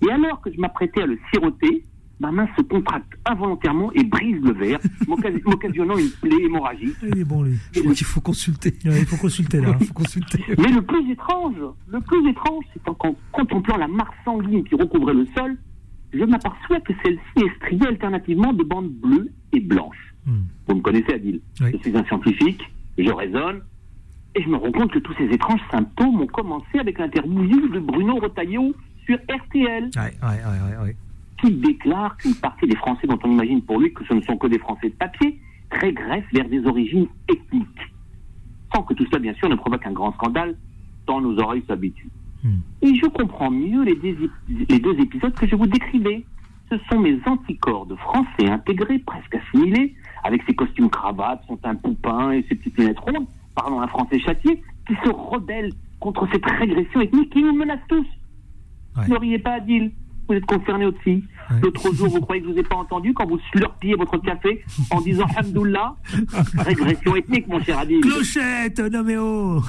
Speaker 6: et alors que je m'apprêtais à le siroter, ma main se contracte involontairement et brise le verre, m'occasi- m'occasionnant une plaie hémorragique.
Speaker 2: Il est bon, lui.
Speaker 3: Il faut consulter.
Speaker 2: Il faut consulter, là.
Speaker 3: Il faut consulter.
Speaker 6: Mais le plus étrange, le plus étrange, c'est qu'en contemplant la marque sanguine qui recouvrait le sol, je m'aperçois que celle-ci est striée alternativement de bandes bleues et blanches.
Speaker 2: Hmm.
Speaker 6: Vous me connaissez, Adil.
Speaker 2: Oui.
Speaker 6: Je suis un scientifique, je raisonne, et je me rends compte que tous ces étranges symptômes ont commencé avec l'interview de Bruno Retailleau sur RTL,
Speaker 2: Ouais, ouais, ouais,
Speaker 6: qui déclare qu'une partie des Français dont on imagine pour lui que ce ne sont que des Français de papier régressent vers des origines ethniques. Sans que tout cela, bien sûr, ne provoque un grand scandale, tant nos oreilles s'habituent.
Speaker 2: Hmm.
Speaker 6: Et je comprends mieux les deux, les deux épisodes que je vous décrivais. Ce sont mes anticorps de français intégrés, presque assimilés, avec ses costumes cravates, son teint poupin et ses petites lunettes rondes, parlant un français châtié, qui se rebellent contre cette régression ethnique qui nous menace tous.
Speaker 2: Ouais.
Speaker 6: Ne riez pas, Adil. Vous êtes concerné aussi.
Speaker 2: Ouais.
Speaker 6: L'autre jour, vous croyez que je vous ai pas entendu quand vous slurpiez votre café en disant Hamdoullah Régression ethnique, mon cher Adil.
Speaker 2: Clochette, noméo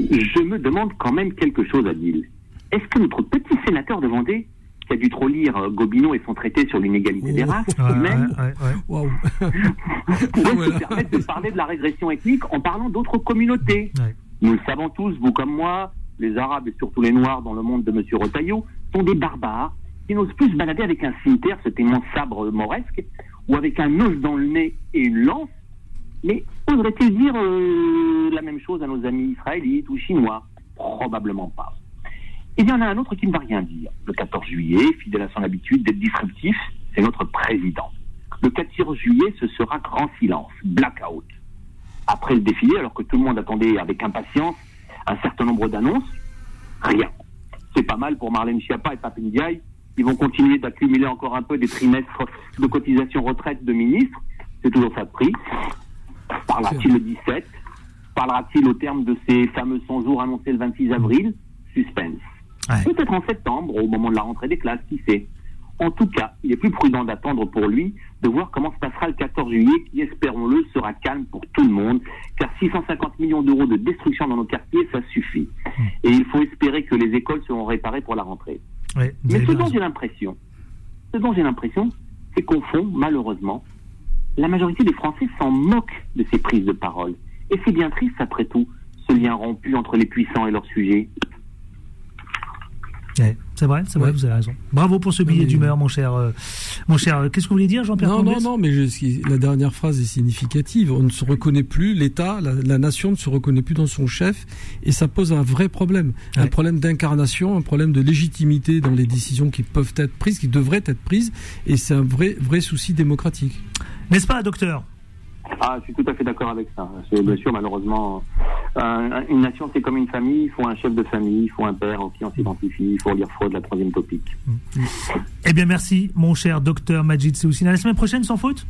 Speaker 6: Je me demande quand même quelque chose, Adil. Est-ce que notre petit sénateur de Vendée, qui a dû trop lire euh, Gobineau et son traité sur l'inégalité des races,
Speaker 2: Ouais,
Speaker 6: même,
Speaker 2: ouais, ouais, ouais.
Speaker 3: Waouh.
Speaker 6: pourrait
Speaker 3: Voilà.
Speaker 6: se permettre de parler de la régression ethnique en parlant d'autres communautés. Nous le savons tous, vous comme moi, les Arabes et surtout les Noirs dans le monde de M. Retailleau sont des barbares qui n'osent plus se balader avec un cimetière, ce témoin sabre mauresque, ou avec un os dans le nez et une lance. Mais oserait-il dire euh, la même chose à nos amis israélites ou chinois? Probablement pas. Il y en a un autre qui ne va rien dire. Le 14 juillet, fidèle à son habitude d'être disruptif, c'est notre président. Le 14 juillet, ce sera grand silence, blackout. Après le défilé, alors que tout le monde attendait avec impatience un certain nombre d'annonces, rien. C'est pas mal pour Marlène Schiappa et Pape Ndiaye. Ils vont continuer d'accumuler encore un peu des trimestres de cotisation retraite de ministres. C'est toujours ça de prix. Parlera-t-il le 17 Parlera-t-il au terme de ces fameux 100 jours annoncés le 26 avril? Suspense.
Speaker 2: Ouais.
Speaker 6: Peut-être en septembre, au moment de la rentrée des classes, qui sait. En tout cas, il est plus prudent d'attendre pour lui de voir comment se passera le 14 juillet, qui, espérons-le, sera calme pour tout le monde, car 650 millions d'euros de destruction dans nos quartiers, ça suffit. Et il faut espérer que les écoles seront réparées pour la rentrée.
Speaker 2: Ouais,
Speaker 6: Mais ce dont j'ai l'impression, ce dont j'ai l'impression, c'est qu'au fond, malheureusement, la majorité des Français s'en moquent de ces prises de parole. Et c'est bien triste, après tout, ce lien rompu entre les puissants et leurs sujets.
Speaker 2: Ouais, c'est vrai, c'est vrai,
Speaker 3: Ouais.
Speaker 2: vous avez raison. Bravo pour ce billet d'humeur, mon cher. euh, mon cher. euh, Qu'est-ce que vous voulez dire, Jean-Pierre
Speaker 3: Non, non, non, mais je- la dernière phrase est significative. On ne se reconnaît plus, l'État, la, la nation ne se reconnaît plus dans son chef, et ça pose un vrai problème. Un problème d'incarnation, un problème de légitimité dans les décisions qui peuvent être prises, qui devraient être prises, et c'est un vrai, vrai souci démocratique.
Speaker 2: N'est-ce pas, docteur?
Speaker 6: Ah, je suis tout à fait d'accord avec ça. C'est bien sûr, malheureusement, euh, une nation, c'est comme une famille. Il faut un chef de famille, il faut un père en qui on s'identifie, il faut lire Freud, la troisième topique.
Speaker 2: Eh bien, merci, mon cher docteur Majid Seoussine. À la semaine prochaine, sans faute?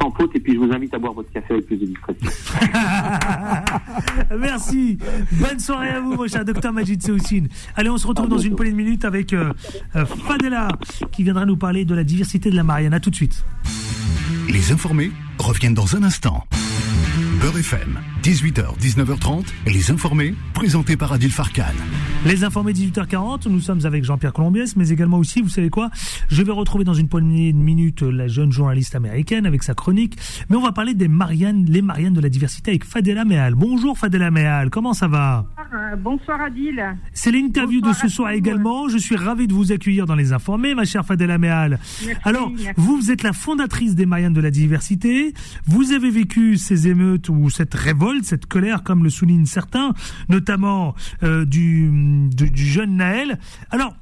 Speaker 6: Sans faute, et puis je vous invite à boire votre café avec plus de discrétion.
Speaker 2: Merci. Bonne soirée à vous, mon cher docteur Majid Seoussine. Allez, on se retrouve dans une poignée de minutes avec euh, euh, Fadela qui viendra nous parler de la diversité de la Marianne. À tout de suite.
Speaker 1: Les informés reviennent dans un instant. Beurre FM, 18h, 19h30, les informés, présentés par Adil Farkan.
Speaker 2: Les informés 18h40, nous sommes avec Jean-Pierre Colombiès, mais également aussi, vous savez quoi, je vais retrouver dans une poignée de minutes la jeune journaliste américaine avec sa chronique, mais on va parler des Mariannes, les Mariannes de la diversité avec Fadela Mehal. Bonjour Fadela Mehal, comment ça va?
Speaker 7: Euh, Bonsoir Adil.
Speaker 2: C'est l'interview de ce soir également, je suis ravi de vous accueillir dans les informés, ma chère Fadela Mehal.
Speaker 7: Merci,
Speaker 2: Alors,
Speaker 7: merci.
Speaker 2: vous, vous êtes la fondatrice des Mariannes de la diversité, vous avez vécu ces émeutes ou cette révolte, cette colère, comme le soulignent certains, notamment du, du jeune Naël. Alors,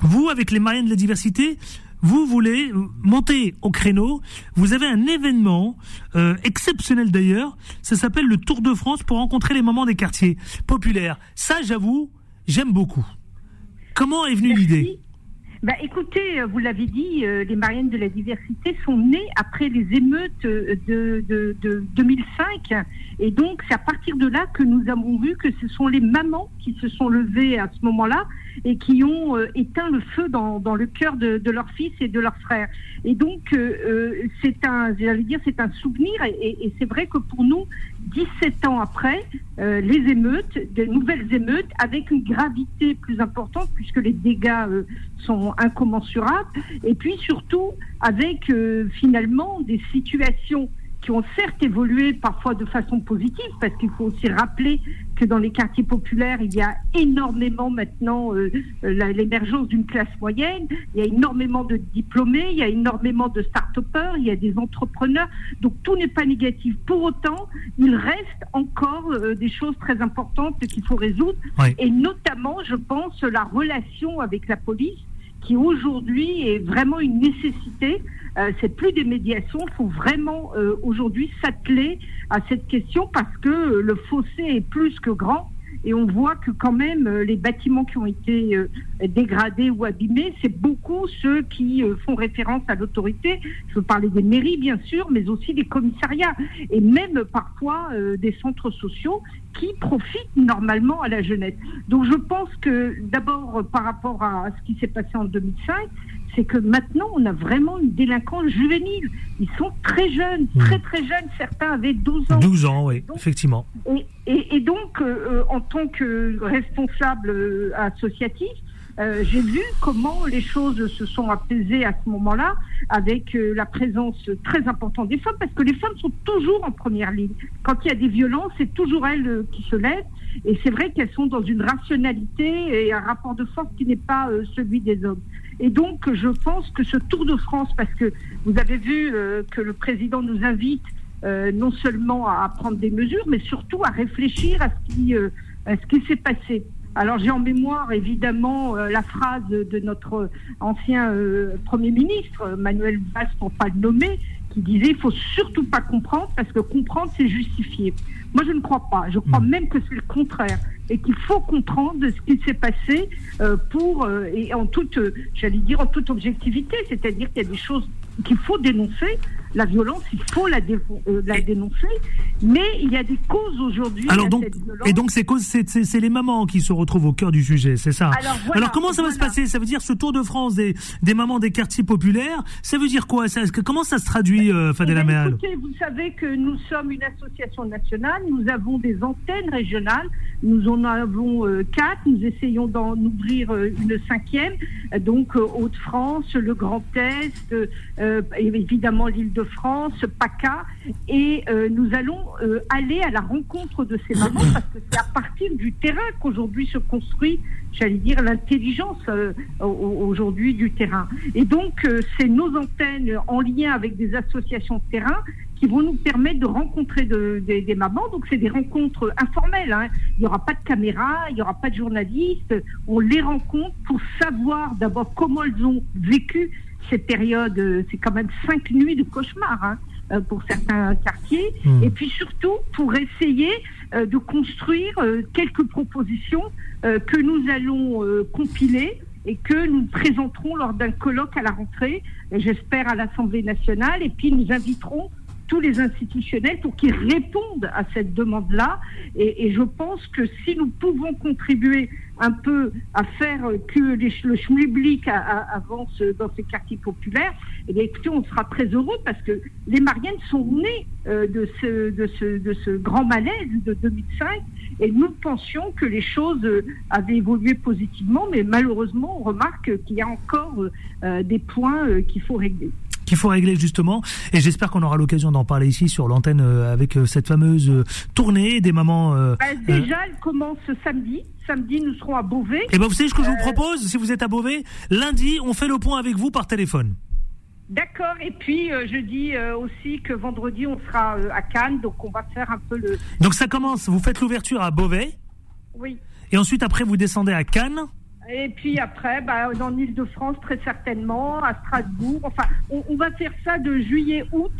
Speaker 2: vous, avec les Mariens de la diversité, vous voulez monter au créneau. Vous avez un événement euh, exceptionnel d'ailleurs. Ça s'appelle le Tour de France pour rencontrer les mamans des quartiers populaires. Ça, j'avoue, j'aime beaucoup. Comment est venue l'idée?
Speaker 7: Bah, écoutez, euh, vous l'avez dit, euh, les Mariannes de la diversité sont nées après les émeutes de, de, de 2005. Et donc, c'est à partir de là que nous avons vu que ce sont les mamans qui se sont levées à ce moment-là et qui ont euh, éteint le feu dans, le cœur de, de leurs fils et de leurs frères. Et donc, euh, euh, c'est un, j'allais dire, c'est un souvenir. Et, et c'est vrai que pour nous, 17 ans après, les émeutes, de nouvelles émeutes, avec une gravité plus importante, puisque les dégâts sont incommensurables, et puis surtout avec finalement des situations qui ont certes évolué parfois de façon positive, parce qu'il faut aussi rappeler que dans les quartiers populaires, il y a énormément maintenant euh, euh l'émergence d'une classe moyenne, il y a énormément de diplômés, il y a énormément de start-upers, il y a des entrepreneurs, donc tout n'est pas négatif. Pour autant, il reste encore euh, des choses très importantes qu'il faut résoudre, et notamment, je pense, la relation avec la police qui aujourd'hui est vraiment une nécessité. Euh, c'est plus des médiations, il faut vraiment euh, aujourd'hui s'atteler à cette question parce que le fossé est plus que grand et on voit que quand même euh, les bâtiments qui ont été euh, dégradés ou abîmés, c'est beaucoup ceux qui euh, font référence à l'autorité. Je veux parler des mairies bien sûr, mais aussi des commissariats et même parfois des centres sociaux qui profitent normalement à la jeunesse. Donc je pense que d'abord par rapport à ce qui s'est passé en 2005, c'est que maintenant, on a vraiment une délinquance juvénile. Ils sont très jeunes, hmm. très très jeunes. Certains avaient 12 ans.
Speaker 2: 12 ans, oui, effectivement.
Speaker 7: Et, et, donc, euh, euh, en tant que responsable euh, j'ai vu comment les choses se sont apaisées à ce moment-là, avec la présence très importante des femmes, parce que les femmes sont toujours en première ligne. Quand il y a des violences, c'est toujours elles qui se lèvent. Et c'est vrai qu'elles sont dans une rationalité et un rapport de force qui n'est pas celui des hommes. Et donc, je pense que ce Tour de France, parce que vous avez vu euh, que le président nous invite euh, non seulement à prendre des mesures, mais surtout à réfléchir euh, à ce qui s'est passé. Alors j'ai en mémoire évidemment la phrase de notre ancien Premier ministre, Manuel Valls, pour pas le nommer, qui disait il faut surtout pas comprendre parce que comprendre c'est justifier. Moi je ne crois pas. Je crois hmm. même que c'est le contraire et qu'il faut comprendre ce qui s'est passé euh, pour euh, et en toute, euh, j'allais dire en toute objectivité, c'est-à-dire qu'il y a des choses qu'il faut dénoncer. La violence, il faut la, la dénoncer, mais il y a des causes aujourd'hui.
Speaker 2: Alors donc, et donc ces causes, c'est les mamans qui se retrouvent au cœur du sujet, c'est ça. Alors, comment ça va se passer? Ça veut dire ce Tour de France des, des mamans des quartiers populaires. Ça veut dire quoi? Ça, Comment ça se traduit, euh, Fadela
Speaker 7: eh écoutez, Vous savez que nous sommes une association nationale. Nous avons des antennes régionales. Nous en avons euh, quatre. Nous essayons d'en ouvrir euh, une cinquième. Donc Haute-France, le Grand Est, évidemment l'île de France, PACA, et euh, nous allons euh, aller à la rencontre de ces mamans parce que c'est à partir du terrain qu'aujourd'hui se construit, j'allais dire, l'intelligence euh, aujourd'hui du terrain. Et donc, c'est nos antennes en lien avec des associations de terrain qui vont nous permettre de rencontrer des mamans. Donc, c'est des rencontres informelles. Hein. Il n'y aura pas de caméra, il n'y aura pas de journalistes. On les rencontre pour savoir d'abord comment elles ont vécu cette période, euh, c'est quand même cinq nuits de cauchemar hein, euh, pour certains quartiers. Hmm. Et puis surtout pour essayer euh, de construire quelques propositions que nous allons compiler et que nous présenterons lors d'un colloque à la rentrée, j'espère à l'Assemblée nationale, et puis nous inviterons tous les institutionnels pour qu'ils répondent à cette demande-là. Et, je pense que si nous pouvons contribuer un peu à faire que le schmilblick avance dans ces quartiers populaires, eh bien, écoutez, on sera très heureux parce que les Mariennes sont nées euh, de, ce, de, grand malaise de 2005 et nous pensions que les choses avaient évolué positivement, mais malheureusement, on remarque qu'il y a encore euh, des points euh, qu'il faut régler
Speaker 2: qu'il faut régler justement. Et j'espère qu'on aura l'occasion d'en parler ici sur l'antenne euh, avec euh, cette fameuse euh, tournée des mamans.
Speaker 7: Bah, déjà, elle commence samedi. Samedi, nous serons à Beauvais.
Speaker 2: Et eh ben, vous savez ce que je vous propose, si vous êtes à Beauvais, lundi, on fait le point avec vous par téléphone.
Speaker 7: D'accord, et puis euh, je dis euh, aussi que vendredi on sera euh, à Cannes, donc on va faire un peu le.
Speaker 2: Donc ça commence, vous faites l'ouverture à Beauvais,
Speaker 7: Oui.
Speaker 2: et ensuite après vous descendez à Cannes.
Speaker 7: Et puis après, bah, dans l'île de France, très certainement, à Strasbourg. Enfin, on, on va faire ça de juillet-août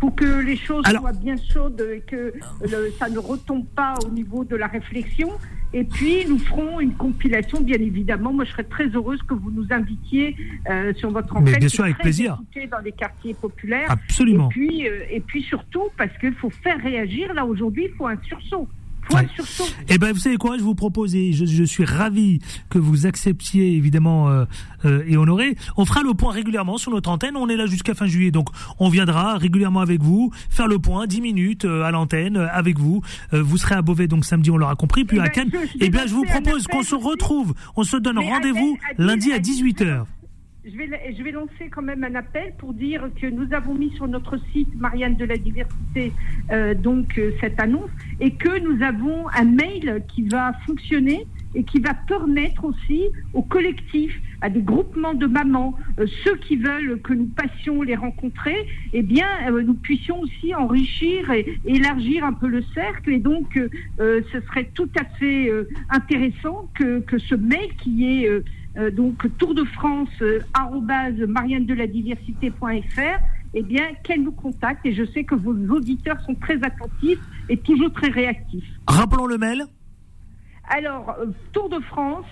Speaker 7: pour que les choses
Speaker 2: Alors-
Speaker 7: soient bien chaudes et que le- ça ne retombe pas au niveau de la réflexion. Et puis, nous ferons une compilation, bien évidemment. Moi, je serais très heureuse que vous nous invitiez euh, sur votre
Speaker 2: Mais
Speaker 7: antenne.
Speaker 2: bien
Speaker 7: qui
Speaker 2: sûr, avec plaisir.
Speaker 7: dans les quartiers populaires.
Speaker 2: Absolument.
Speaker 7: Et puis, euh, et puis surtout, parce qu'il faut faire réagir. Là, aujourd'hui, il faut un sursaut.
Speaker 2: Eh ben, vous savez quoi, je vous propose, et je, je suis ravi que vous acceptiez évidemment euh, euh, et honoré. On fera le point régulièrement sur notre antenne. On est là jusqu'à fin juillet, donc on viendra régulièrement avec vous faire le point, 10 minutes euh, à l'antenne euh, avec vous. Euh, vous serez à Beauvais donc samedi, on l'aura compris, puis
Speaker 7: Eh
Speaker 2: à
Speaker 7: ben,
Speaker 2: Cannes.
Speaker 7: vais
Speaker 2: Eh bien, je vous propose qu'on se retrouve, on se donne rendez-vous lundi à
Speaker 7: à-
Speaker 2: 18 h
Speaker 7: Je vais, je vais lancer quand même un appel pour dire que nous avons mis sur notre site Marianne de la Diversité euh, donc euh, cette annonce et que nous avons un mail qui va fonctionner et qui va permettre aussi aux collectifs, à des groupements de mamans, euh, ceux qui veulent que nous passions les rencontrer, eh bien, nous puissions aussi enrichir et, élargir un peu le cercle. Et donc, ce serait tout à fait intéressant que, que ce mail qui est euh, donc Tour de France euh, marianne-de-la-diversité.fr, eh bien qu'elle nous contacte et je sais que vos auditeurs sont très attentifs et toujours très réactifs.
Speaker 2: Rappelons le mail.
Speaker 7: Alors euh, Tour de France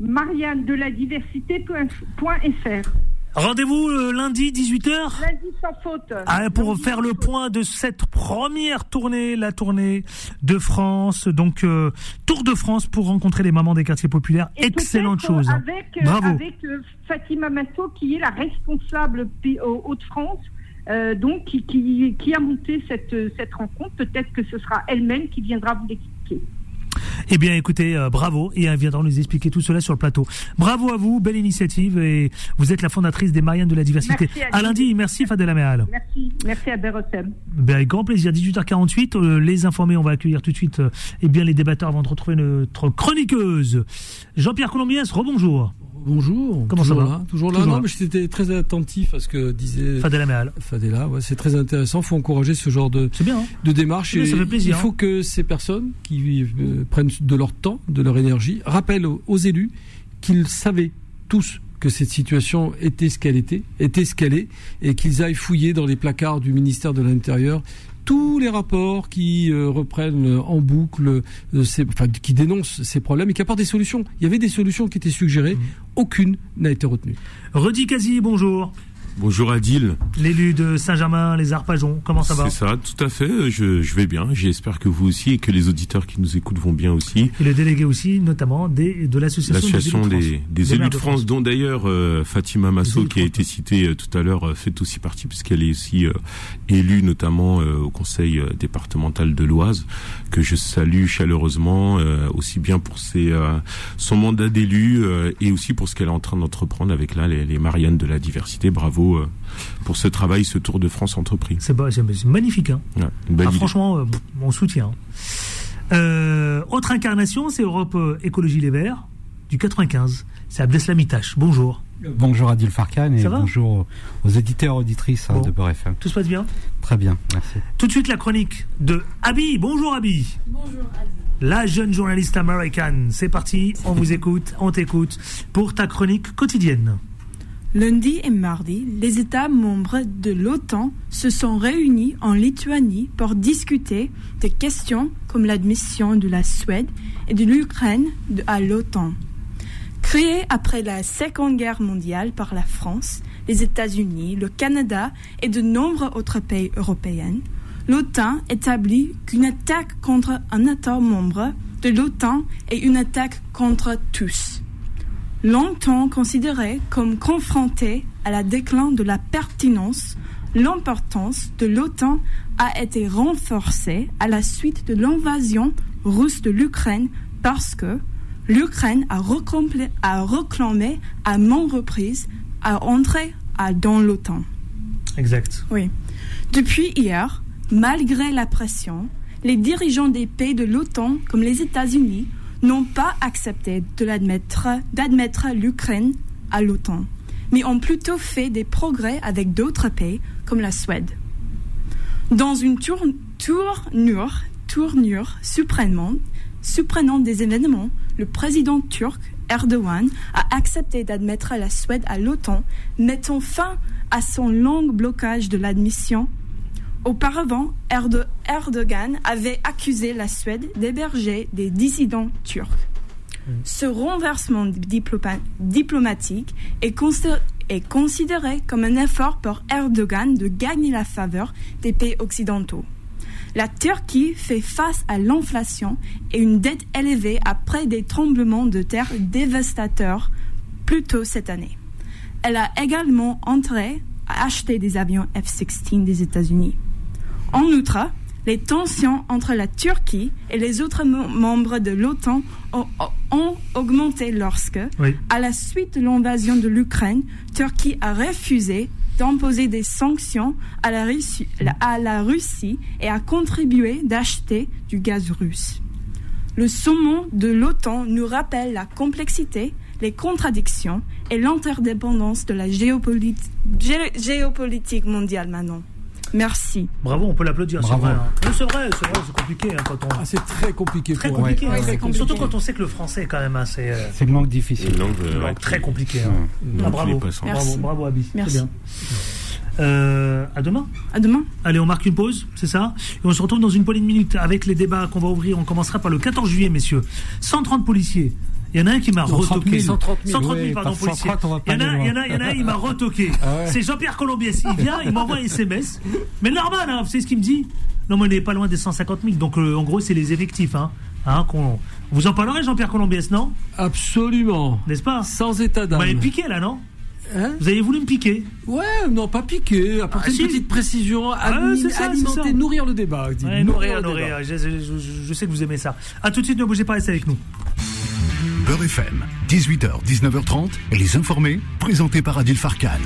Speaker 7: marianne-de-la-diversité.fr.
Speaker 2: Rendez-vous euh, lundi 18 h
Speaker 7: Lundi sans faute.
Speaker 2: Ah, pour
Speaker 7: Lundi
Speaker 2: faire le point de cette première tournée, la tournée de France, donc euh, Tour de France pour rencontrer les mamans des quartiers populaires.
Speaker 7: Et
Speaker 2: Excellente chose. hein.
Speaker 7: Avec, euh,
Speaker 2: Bravo.
Speaker 7: avec Fatima Masso, qui est la responsable au Hauts-de-France, euh, donc qui, qui, qui a monté cette, cette rencontre. Peut-être que ce sera elle-même qui viendra vous l'expliquer.
Speaker 2: Eh bien, écoutez, euh, bravo, et elle viendra nous expliquer tout cela sur le plateau. Bravo à vous, belle initiative, et vous êtes la fondatrice des Mariannes de la Diversité.
Speaker 7: Merci,
Speaker 2: à lundi, merci Fadela Meal.
Speaker 7: Merci, merci à Berosem.
Speaker 2: Ben, avec grand plaisir, 18h48, euh, les informés, on va accueillir tout de suite euh, eh bien, les débatteurs avant de retrouver notre chroniqueuse. Jean-Pierre Colombiens, rebonjour.
Speaker 3: Bonjour.
Speaker 2: Comment ça
Speaker 3: toujours
Speaker 2: va
Speaker 3: là, Toujours là.
Speaker 2: Toujours
Speaker 3: non,
Speaker 2: là.
Speaker 3: mais j'étais très attentif à ce que disait
Speaker 2: Fadela Meal.
Speaker 3: Fadela. Ouais, c'est très intéressant. faut encourager ce genre de,
Speaker 2: bien, hein
Speaker 3: de démarche.
Speaker 2: Ça fait plaisir,
Speaker 3: Il faut que ces personnes qui euh, prennent de leur temps, de leur énergie, rappellent aux, aux élus qu'ils savaient tous que cette situation était ce qu'elle était, était ce qu'elle est, et qu'ils aillent fouiller dans les placards du ministère de l'Intérieur tous les rapports qui euh, reprennent en boucle, euh, ces- enfin, qui dénoncent ces problèmes et qui apportent des solutions. Il y avait des solutions qui étaient suggérées,
Speaker 2: Mmh.
Speaker 3: aucune n'a été retenue.
Speaker 2: Redi Kazi, bonjour.
Speaker 8: Bonjour Adil.
Speaker 2: L'élu de Saint-Germain, les Arpajons, comment ça va
Speaker 8: C'est ça, tout à fait. Je, je vais bien. J'espère que vous aussi et que les auditeurs qui nous écoutent vont bien aussi.
Speaker 2: Et le délégué aussi, notamment des, de l'association des,
Speaker 8: des, des élus de France, dont d'ailleurs euh, Fatima
Speaker 2: Les
Speaker 8: Masso,
Speaker 2: élus
Speaker 8: qui a été citée euh, tout à l'heure, euh, fait aussi partie, puisqu'elle est aussi élue notamment au conseil départemental de l'Oise, que je salue chaleureusement, aussi bien pour ses, son mandat d'élu et aussi pour ce qu'elle est en train d'entreprendre avec là les, les Mariannes de la diversité. Bravo euh, pour ce travail, ce Tour de France entrepris.
Speaker 2: C'est pas- c'est- c'est magnifique, hein.
Speaker 8: Ouais,
Speaker 2: Ah, franchement, euh, on soutient. Euh, autre incarnation, c'est Europe Écologie Les Verts, du 95. C'est Abdeslam Itache. Bonjour.
Speaker 9: Bonjour Adil Farkan et bonjour aux éditeurs et auditrices hein,
Speaker 2: Bon.
Speaker 9: de Beurre FM.
Speaker 2: Tout se passe bien
Speaker 9: Très bien, merci.
Speaker 2: Tout de suite, la chronique de Abby. Bonjour Abby.
Speaker 10: Bonjour Adi.
Speaker 2: La jeune journaliste américaine. C'est parti, on vous écoute, on t'écoute pour ta chronique quotidienne.
Speaker 10: Lundi et mardi, les États membres de l'OTAN se sont réunis en Lituanie pour discuter de questions comme l'admission de la Suède et de l'Ukraine à l'OTAN. Créée après la Seconde Guerre mondiale par la France, les États-Unis, le Canada et de nombreux autres pays européens, l'OTAN établit qu'une attaque contre un État membre de l'OTAN est une attaque contre tous. Longtemps considéré comme confronté à la déclin de la pertinence, l'importance de l'OTAN a été renforcée à la suite de l'invasion russe de l'Ukraine parce que l'Ukraine a, a réclamé à maintes reprises à entrer à- dans l'OTAN.
Speaker 2: Exact.
Speaker 10: Oui. Depuis hier, malgré la pression, les dirigeants des pays de l'OTAN, comme les États-Unis, n'ont pas accepté d'admettre l'Ukraine à l'OTAN. mais ont plutôt fait des progrès avec d'autres pays comme la Suède. Dans une tour- tournure, tournure des événements, le président turc Erdogan a accepté d'admettre la Suède à l'OTAN, mettant fin à son long blocage de l'admission Auparavant, Erdo- Erdogan avait accusé la Suède d'héberger des dissidents turcs. Ce renversement diploma- diplomatique est considéré comme un effort pour Erdogan de gagner la faveur des pays occidentaux. La Turquie fait face à l'inflation et une dette élevée après des tremblements de terre dévastateurs plus tôt cette année. Elle a également entré à acheter des avions F-16 des États-Unis. En outre, les tensions entre la Turquie et les autres mem- membres de l'OTAN ont, ont augmenté lorsque,
Speaker 2: Oui.
Speaker 10: à la suite de l'invasion de l'Ukraine, Turquie a refusé d'imposer des sanctions à la, Russie, à la Russie et a contribué d'acheter du gaz russe. Le sommet de l'OTAN nous rappelle la complexité, les contradictions et l'interdépendance de la géopolitique, gé- géopolitique mondiale maintenant. Merci.
Speaker 2: Bravo, on peut l'applaudir, c'est vrai. hein. C'est vrai, c'est vrai, c'est compliqué hein, quand on.
Speaker 3: Ah, c'est très compliqué
Speaker 2: Très
Speaker 3: pour
Speaker 2: compliqué,
Speaker 9: Ouais,
Speaker 2: hein,
Speaker 9: ouais,
Speaker 2: c'est
Speaker 9: c'est
Speaker 2: compliqué.
Speaker 10: compliqué.
Speaker 2: surtout quand on sait que le français quand même, hein, c'est euh,
Speaker 9: C'est une langue difficile.
Speaker 8: Une langue, euh,
Speaker 2: une
Speaker 8: ouais,
Speaker 2: langue très compliquée. hein. Ah, bravo,
Speaker 8: est
Speaker 2: bravo,
Speaker 10: Merci.
Speaker 2: bravo,
Speaker 10: Merci.
Speaker 2: bien. Euh, à demain.
Speaker 10: À demain.
Speaker 2: Allez, on marque une pause, c'est ça? Et on se retrouve dans une poignée de minutes avec les débats qu'on va ouvrir. On commencera par le 14 juillet, messieurs. 130 policiers. Il y en a un qui m'a
Speaker 3: Non, 130
Speaker 2: retoqué.
Speaker 3: 000, 130 000,
Speaker 2: 130 000,
Speaker 9: ouais,
Speaker 2: pardon,
Speaker 9: par
Speaker 2: policiers.
Speaker 9: 130, on va
Speaker 2: Il y en a, il y en
Speaker 9: loin.
Speaker 2: a, il y en a un, il m'a retoqué.
Speaker 9: Ah ouais.
Speaker 2: C'est Jean-Pierre Colombiès. Il vient, il m'envoie un SMS. Mais normal, hein, vous savez ce qu'il me dit Non, mais on n'est pas loin des 150 000. Donc, euh, en gros, c'est les effectifs. Hein, hein, Vous en parlerez, Jean-Pierre Colombiès, non?
Speaker 3: Absolument.
Speaker 2: N'est-ce pas?
Speaker 3: Sans état
Speaker 2: Vous
Speaker 3: d'âme.
Speaker 2: m'avez piqué, là, non?
Speaker 3: Hein?
Speaker 2: Vous avez voulu me piquer
Speaker 3: Ouais, non, pas piquer. Apporter
Speaker 2: Ah,
Speaker 3: une
Speaker 2: si.
Speaker 3: petite précision,
Speaker 2: Ah,
Speaker 3: alim-
Speaker 2: ça,
Speaker 3: alimenter, nourrir le débat.
Speaker 2: Ouais, nourrir,
Speaker 3: le
Speaker 2: nourrir.
Speaker 3: débat.
Speaker 2: Je, je- sais que vous aimez ça. A tout de suite, ne bougez pas, restez avec nous.
Speaker 1: Beurre FM, 18h, 19h30, les informés, présentés par Adil Farkan.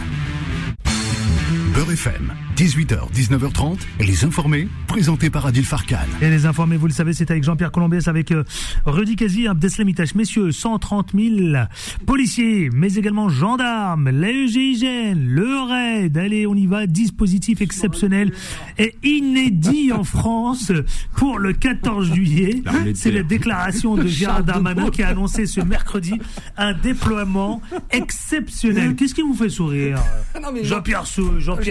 Speaker 1: Beurre FM, 18h, 19h30, les informés, présentés par Adil Farkan.
Speaker 2: Et les informés, vous le savez, c'est avec Jean-Pierre Colombiès, avec euh, Rudy Kazi, Abdeslam Itache. Messieurs, 130 000 policiers, mais également gendarmes, la GIGN, le RAID. Allez, on y va. Dispositif exceptionnel et inédit en France pour le 14 juillet. C'est la déclaration de Gérard Darmanin qui a annoncé ce mercredi un déploiement exceptionnel. Qu'est-ce qui vous fait sourire? Jean-Pierre Sou-
Speaker 3: Ils-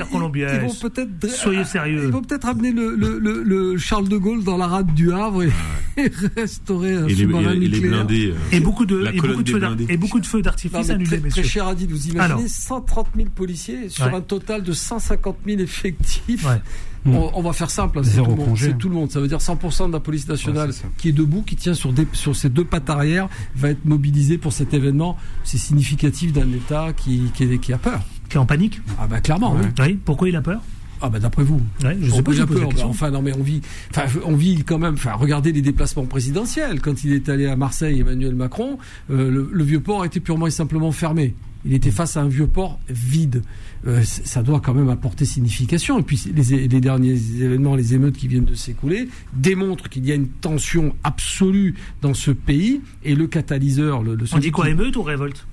Speaker 3: Ils vont peut-être.
Speaker 2: Soyez sérieux.
Speaker 3: Ils vont peut-être amener le, le, le, le Charles de Gaulle dans la rade du Havre et, et restaurer un
Speaker 8: Et
Speaker 3: sous-marin
Speaker 8: les
Speaker 3: nucléaire.
Speaker 8: blindés. euh,
Speaker 2: Et beaucoup de,
Speaker 8: La
Speaker 2: et beaucoup de feux
Speaker 8: blindés.
Speaker 2: et beaucoup de feux d'artifice
Speaker 3: mais
Speaker 2: annulés,
Speaker 3: très, très
Speaker 2: messieurs.
Speaker 3: cher Adi, vous imaginez
Speaker 2: Alors.
Speaker 3: 130 000 policiers sur
Speaker 2: Ouais.
Speaker 3: un total de 150 000 effectifs.
Speaker 2: Ouais.
Speaker 3: On, on va faire simple, hein, c'est tout, tout le monde. Ça veut dire 100% de la police nationale
Speaker 9: Ouais,
Speaker 3: qui est debout, qui tient sur, des, sur ses deux pattes arrière, va être mobilisée pour cet événement. C'est significatif d'un État qui, qui, qui a peur.
Speaker 2: Qui est en panique
Speaker 3: Ah bah clairement, oui.
Speaker 2: Oui. Pourquoi il a peur
Speaker 3: Ah bah d'après vous.
Speaker 2: Ouais, je sais pas, je
Speaker 3: peur. Bah, Enfin non mais on vit, enfin on vit quand même. Enfin regardez les déplacements présidentiels. Quand il est allé à Marseille, Emmanuel Macron, euh, le, le vieux port était purement et simplement fermé. Il était face à un vieux port vide. Euh, ça doit quand même apporter signification. Et puis les, les derniers événements, les émeutes qui viennent de s'écouler, démontrent qu'il y a une tension absolue dans ce pays. Et le catalyseur, le, le
Speaker 2: On dit quoi,
Speaker 3: qui-
Speaker 2: émeute ou révolte?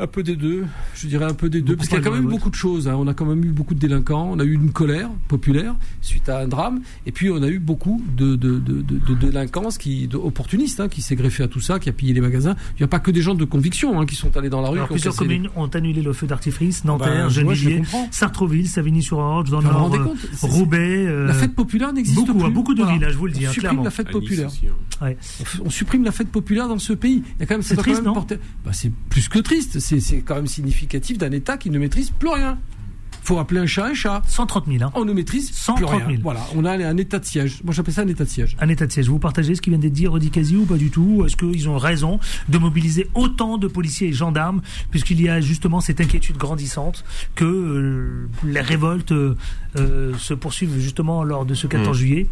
Speaker 3: Un peu des deux, je dirais un peu des deux,
Speaker 2: Beaucoup
Speaker 3: parce qu'il y a quand même
Speaker 2: de
Speaker 3: beaucoup de choses. hein. On a quand même eu beaucoup de délinquants, on a eu une colère populaire suite à un drame, et puis on a eu beaucoup de, de, de, délinquance qui, opportunistes, hein, qui s'est greffé à tout ça, qui a pillé les magasins. Il n'y a pas que des gens de conviction hein, qui sont allés dans la rue.
Speaker 2: Alors, plusieurs
Speaker 3: les-
Speaker 2: communes ont annulé le feu d'artifice. Nanterre,
Speaker 3: Ben,
Speaker 2: Gennevilliers. Sartreville, Savigny-sur-Orge, dans nord,
Speaker 3: rendez
Speaker 2: euh, Roubaix. euh,
Speaker 3: La fête populaire n'existe plus.
Speaker 2: à beaucoup de
Speaker 3: Voilà.
Speaker 2: villes, je vous le dis,
Speaker 3: On supprime
Speaker 2: clairement.
Speaker 3: la fête
Speaker 8: Nice
Speaker 3: populaire.
Speaker 2: ouais.
Speaker 3: On supprime la fête populaire dans ce pays. Il y a quand même,
Speaker 2: C'est triste,
Speaker 3: Bah, c'est plus que triste. C'est c'est quand même significatif d'un État qui ne maîtrise plus rien. Faut appeler un chat un chat.
Speaker 2: 130 000. Hein.
Speaker 3: On ne maîtrise
Speaker 2: 130
Speaker 3: plus
Speaker 2: 000.
Speaker 3: rien. Voilà, on a un état de siège. Moi, j'appelle ça un état de siège.
Speaker 2: Un état de siège. Vous partagez ce qui vient d'être dit, Rodi Kazi, ou pas du tout? Est-ce qu'ils ont raison de mobiliser autant de policiers et gendarmes, puisqu'il y a justement cette inquiétude grandissante que euh, les révoltes euh, euh, se poursuivent justement lors de ce 14
Speaker 8: Mm.
Speaker 2: juillet?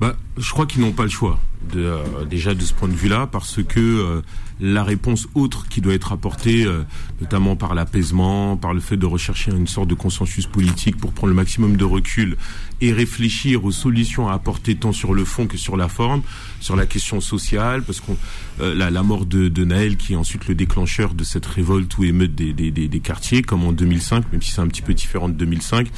Speaker 8: Bah, je crois qu'ils n'ont pas le choix. De, euh, déjà de ce point de vue-là, parce que euh, la réponse autre qui doit être apportée, euh, notamment par l'apaisement, par le fait de rechercher une sorte de consensus politique pour prendre le maximum de recul et réfléchir aux solutions à apporter tant sur le fond que sur la forme, sur la question sociale, parce qu'on la, la, mort de, de, Naël qui est ensuite le déclencheur de cette révolte ou émeute des, des, des, quartiers, comme en 2005, même si c'est un petit peu différent de 2005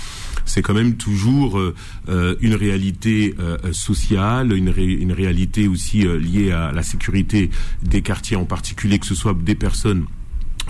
Speaker 8: c'est quand même toujours euh, une réalité euh, sociale, une, une, réalité aussi euh, liée à la sécurité des quartiers en particulier, que ce soit des personnes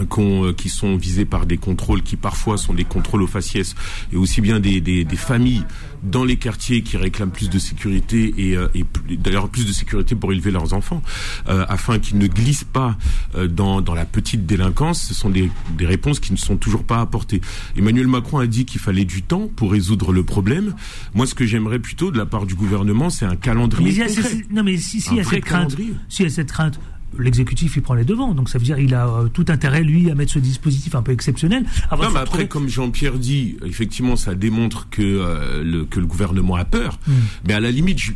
Speaker 8: euh, qui sont visés par des contrôles qui parfois sont des contrôles aux faciès et aussi bien des, des, des familles dans les quartiers qui réclament plus de sécurité et, euh, et d'ailleurs plus de sécurité pour élever leurs enfants euh, afin qu'ils ne glissent pas euh, dans, dans la petite délinquance. Ce sont des, des réponses qui ne sont toujours pas apportées. Emmanuel Macron a dit qu'il fallait du temps pour résoudre le problème. Moi, ce que j'aimerais plutôt de la part du gouvernement, c'est un calendrier.
Speaker 2: Mais
Speaker 8: concret.
Speaker 2: non, mais si, si il y a cette crainte, si il y a cette crainte, l'exécutif il prend les devants. Donc ça veut dire il a euh, tout intérêt lui à mettre ce dispositif un peu exceptionnel.
Speaker 8: Avant non, mais après, comme Jean-Pierre dit, effectivement, ça démontre que euh, le que le gouvernement a peur.
Speaker 2: Hmm.
Speaker 8: Mm. Mais à la limite, je,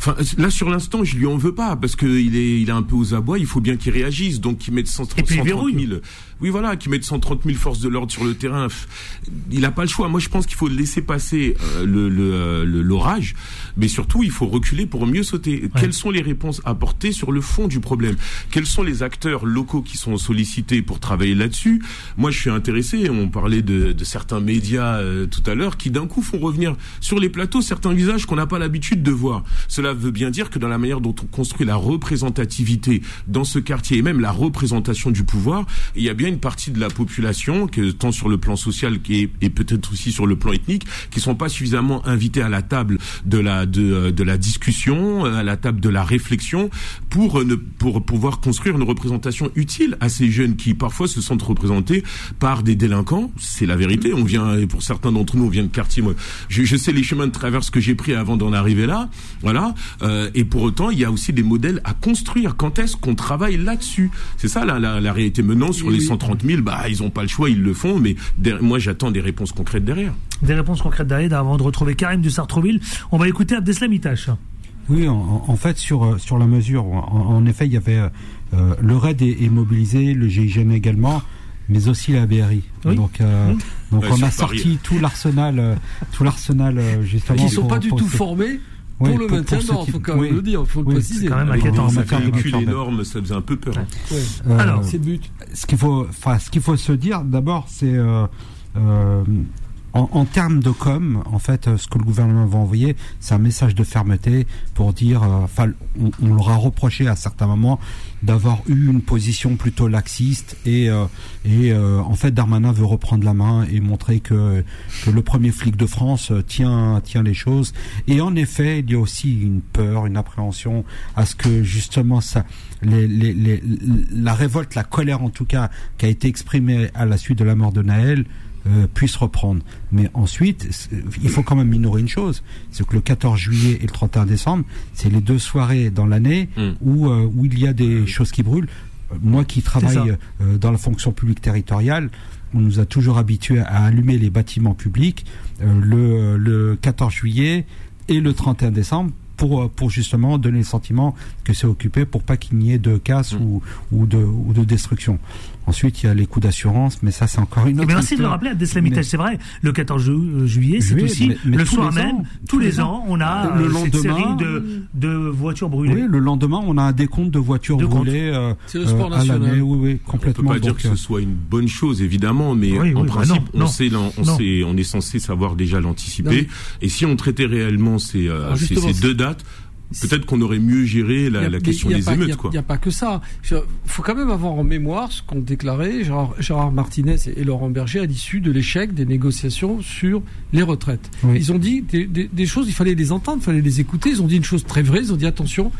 Speaker 8: Enfin, là sur l'instant, je lui en veux pas parce que il est, il est un peu aux abois. Il faut bien qu'il réagisse, donc qu'il mette 130, 130 000. Oui, voilà, qu'il mette 130 000 forces de l'ordre sur le terrain. Il n'a pas le choix. Moi, je pense qu'il faut laisser passer euh, le l'orage, mais surtout, il faut reculer pour mieux sauter. Ouais. Quelles sont les réponses apportées sur le fond du problème? Quels sont les acteurs locaux qui sont sollicités pour travailler là-dessus? Moi, je suis intéressé. On parlait de, de certains médias euh, tout à l'heure qui d'un coup font revenir sur les plateaux certains visages qu'on n'a pas l'habitude de voir. Cela veut bien dire que dans la manière dont on construit la représentativité dans ce quartier et même la représentation du pouvoir, il y a bien une partie de la population, que tant sur le plan social et, et peut-être aussi sur le plan ethnique, qui sont pas suffisamment invités à la table de la de, de la discussion, à la table de la réflexion, pour ne pour pouvoir construire une représentation utile à ces jeunes qui parfois se sentent représentés par des délinquants. C'est la vérité. On vient, et pour certains d'entre nous, on vient de quartier. Moi, je, je sais les chemins de traverse que j'ai pris avant d'en arriver là. Voilà. Euh, et pour autant, il y a aussi des modèles à construire. Quand est-ce qu'on travaille là-dessus? C'est ça la, la, la, réalité. Maintenant, sur oui, les 130 000, bah, ils n'ont pas le choix, ils le font, mais moi, j'attends des réponses concrètes derrière.
Speaker 2: Des réponses concrètes derrière, avant de retrouver Karim du Sartreville. On va écouter Abdeslam Itache.
Speaker 9: Oui, en, en, fait, sur, sur la mesure, en, en effet, il y avait euh, le RAID est, est, mobilisé, le GIGN également, mais aussi la BRI.
Speaker 2: Oui.
Speaker 9: Donc, euh, donc
Speaker 8: Ouais,
Speaker 9: on a
Speaker 8: Paris.
Speaker 9: sorti tout l'arsenal, euh, tout l'arsenal euh, justement.
Speaker 3: Qui sont
Speaker 9: pour-
Speaker 3: pas du
Speaker 9: pour
Speaker 3: tout
Speaker 9: ce-
Speaker 3: pour
Speaker 9: Oui,
Speaker 3: le
Speaker 9: pour-
Speaker 3: maintien
Speaker 9: ce
Speaker 3: faut quand même
Speaker 9: oui.
Speaker 3: le dire, faut le
Speaker 9: Oui,
Speaker 3: préciser.
Speaker 2: c'est quand même
Speaker 9: Oui,
Speaker 2: inquiétant, ça.
Speaker 9: de
Speaker 8: Un
Speaker 9: d'ordre.
Speaker 8: énorme, ça faisait un peu peur.
Speaker 3: Ouais.
Speaker 9: Euh,
Speaker 2: Alors,
Speaker 3: C'est le but.
Speaker 9: ce qu'il faut, enfin, ce qu'il faut se dire d'abord, c'est euh, euh, en, en termes de com, en fait, euh, ce que le gouvernement va envoyer, c'est un message de fermeté pour dire, euh, enfin, on, on leur a reproché à certains moments d'avoir eu une position plutôt laxiste et euh, et euh, en fait, Darmanin veut reprendre la main et montrer que que le premier flic de France tient tient les choses. Et en effet, il y a aussi une peur, une appréhension à ce que justement ça, les, les, les, la révolte, la colère en tout cas, qui a été exprimée à la suite de la mort de Naël, euh, puisse reprendre. Mais ensuite, c'est- il faut quand même minorer une chose, c'est que le 14 juillet et le 31 décembre, c'est les deux soirées dans l'année
Speaker 8: Mm.
Speaker 9: où, euh, où il y a des choses qui brûlent. Euh, Moi qui travaille euh, dans la fonction publique territoriale, on nous a toujours habitués à allumer les bâtiments publics euh, le, le 14 juillet et le 31 décembre pour, euh, pour justement donner le sentiment que c'est occupé pour pas qu'il n'y ait de casse
Speaker 8: Mm.
Speaker 9: ou, ou, de, ou de destruction. Ensuite, il y a les coups d'assurance, mais ça, c'est encore une autre
Speaker 2: bien, merci de le rappeler.
Speaker 9: Mais-
Speaker 2: C'est vrai, le 14 ju- euh, juillet, c'est aussi
Speaker 9: mais- mais
Speaker 2: le soir même,
Speaker 9: ans,
Speaker 2: tous les ans, on a
Speaker 9: Le
Speaker 2: euh, cette
Speaker 9: lendemain,
Speaker 2: série de, de voitures brûlées.
Speaker 9: Oui, le lendemain, on a un décompte de voitures
Speaker 2: De
Speaker 9: brûlées euh,
Speaker 3: C'est le sport
Speaker 9: euh, à
Speaker 3: national.
Speaker 9: l'année. Oui, oui,
Speaker 8: On peut
Speaker 9: complètement.
Speaker 8: pas dire que ce soit une bonne chose, évidemment, mais
Speaker 2: Oui,
Speaker 8: en
Speaker 2: oui, bah
Speaker 8: principe,
Speaker 2: non,
Speaker 8: on
Speaker 2: non.
Speaker 8: sait, on
Speaker 2: Non.
Speaker 8: sait, on est censé savoir déjà l'anticiper. Et si on traitait réellement ces, euh,
Speaker 3: c'est-
Speaker 8: deux dates, peut-être qu'on aurait mieux géré la,
Speaker 3: a-
Speaker 8: la
Speaker 3: mais
Speaker 8: question des
Speaker 3: pas-
Speaker 8: émeutes.
Speaker 3: Il n'y a pas que ça. Il faut quand même avoir en mémoire ce qu'ont déclaré Gérard, Gérard Martinez et Laurent Berger à l'issue de l'échec des négociations sur les retraites.
Speaker 9: Oui.
Speaker 3: Ils ont dit des, des- des choses, il fallait les entendre, il fallait les écouter. Ils ont dit une chose très vraie. Ils ont dit attention,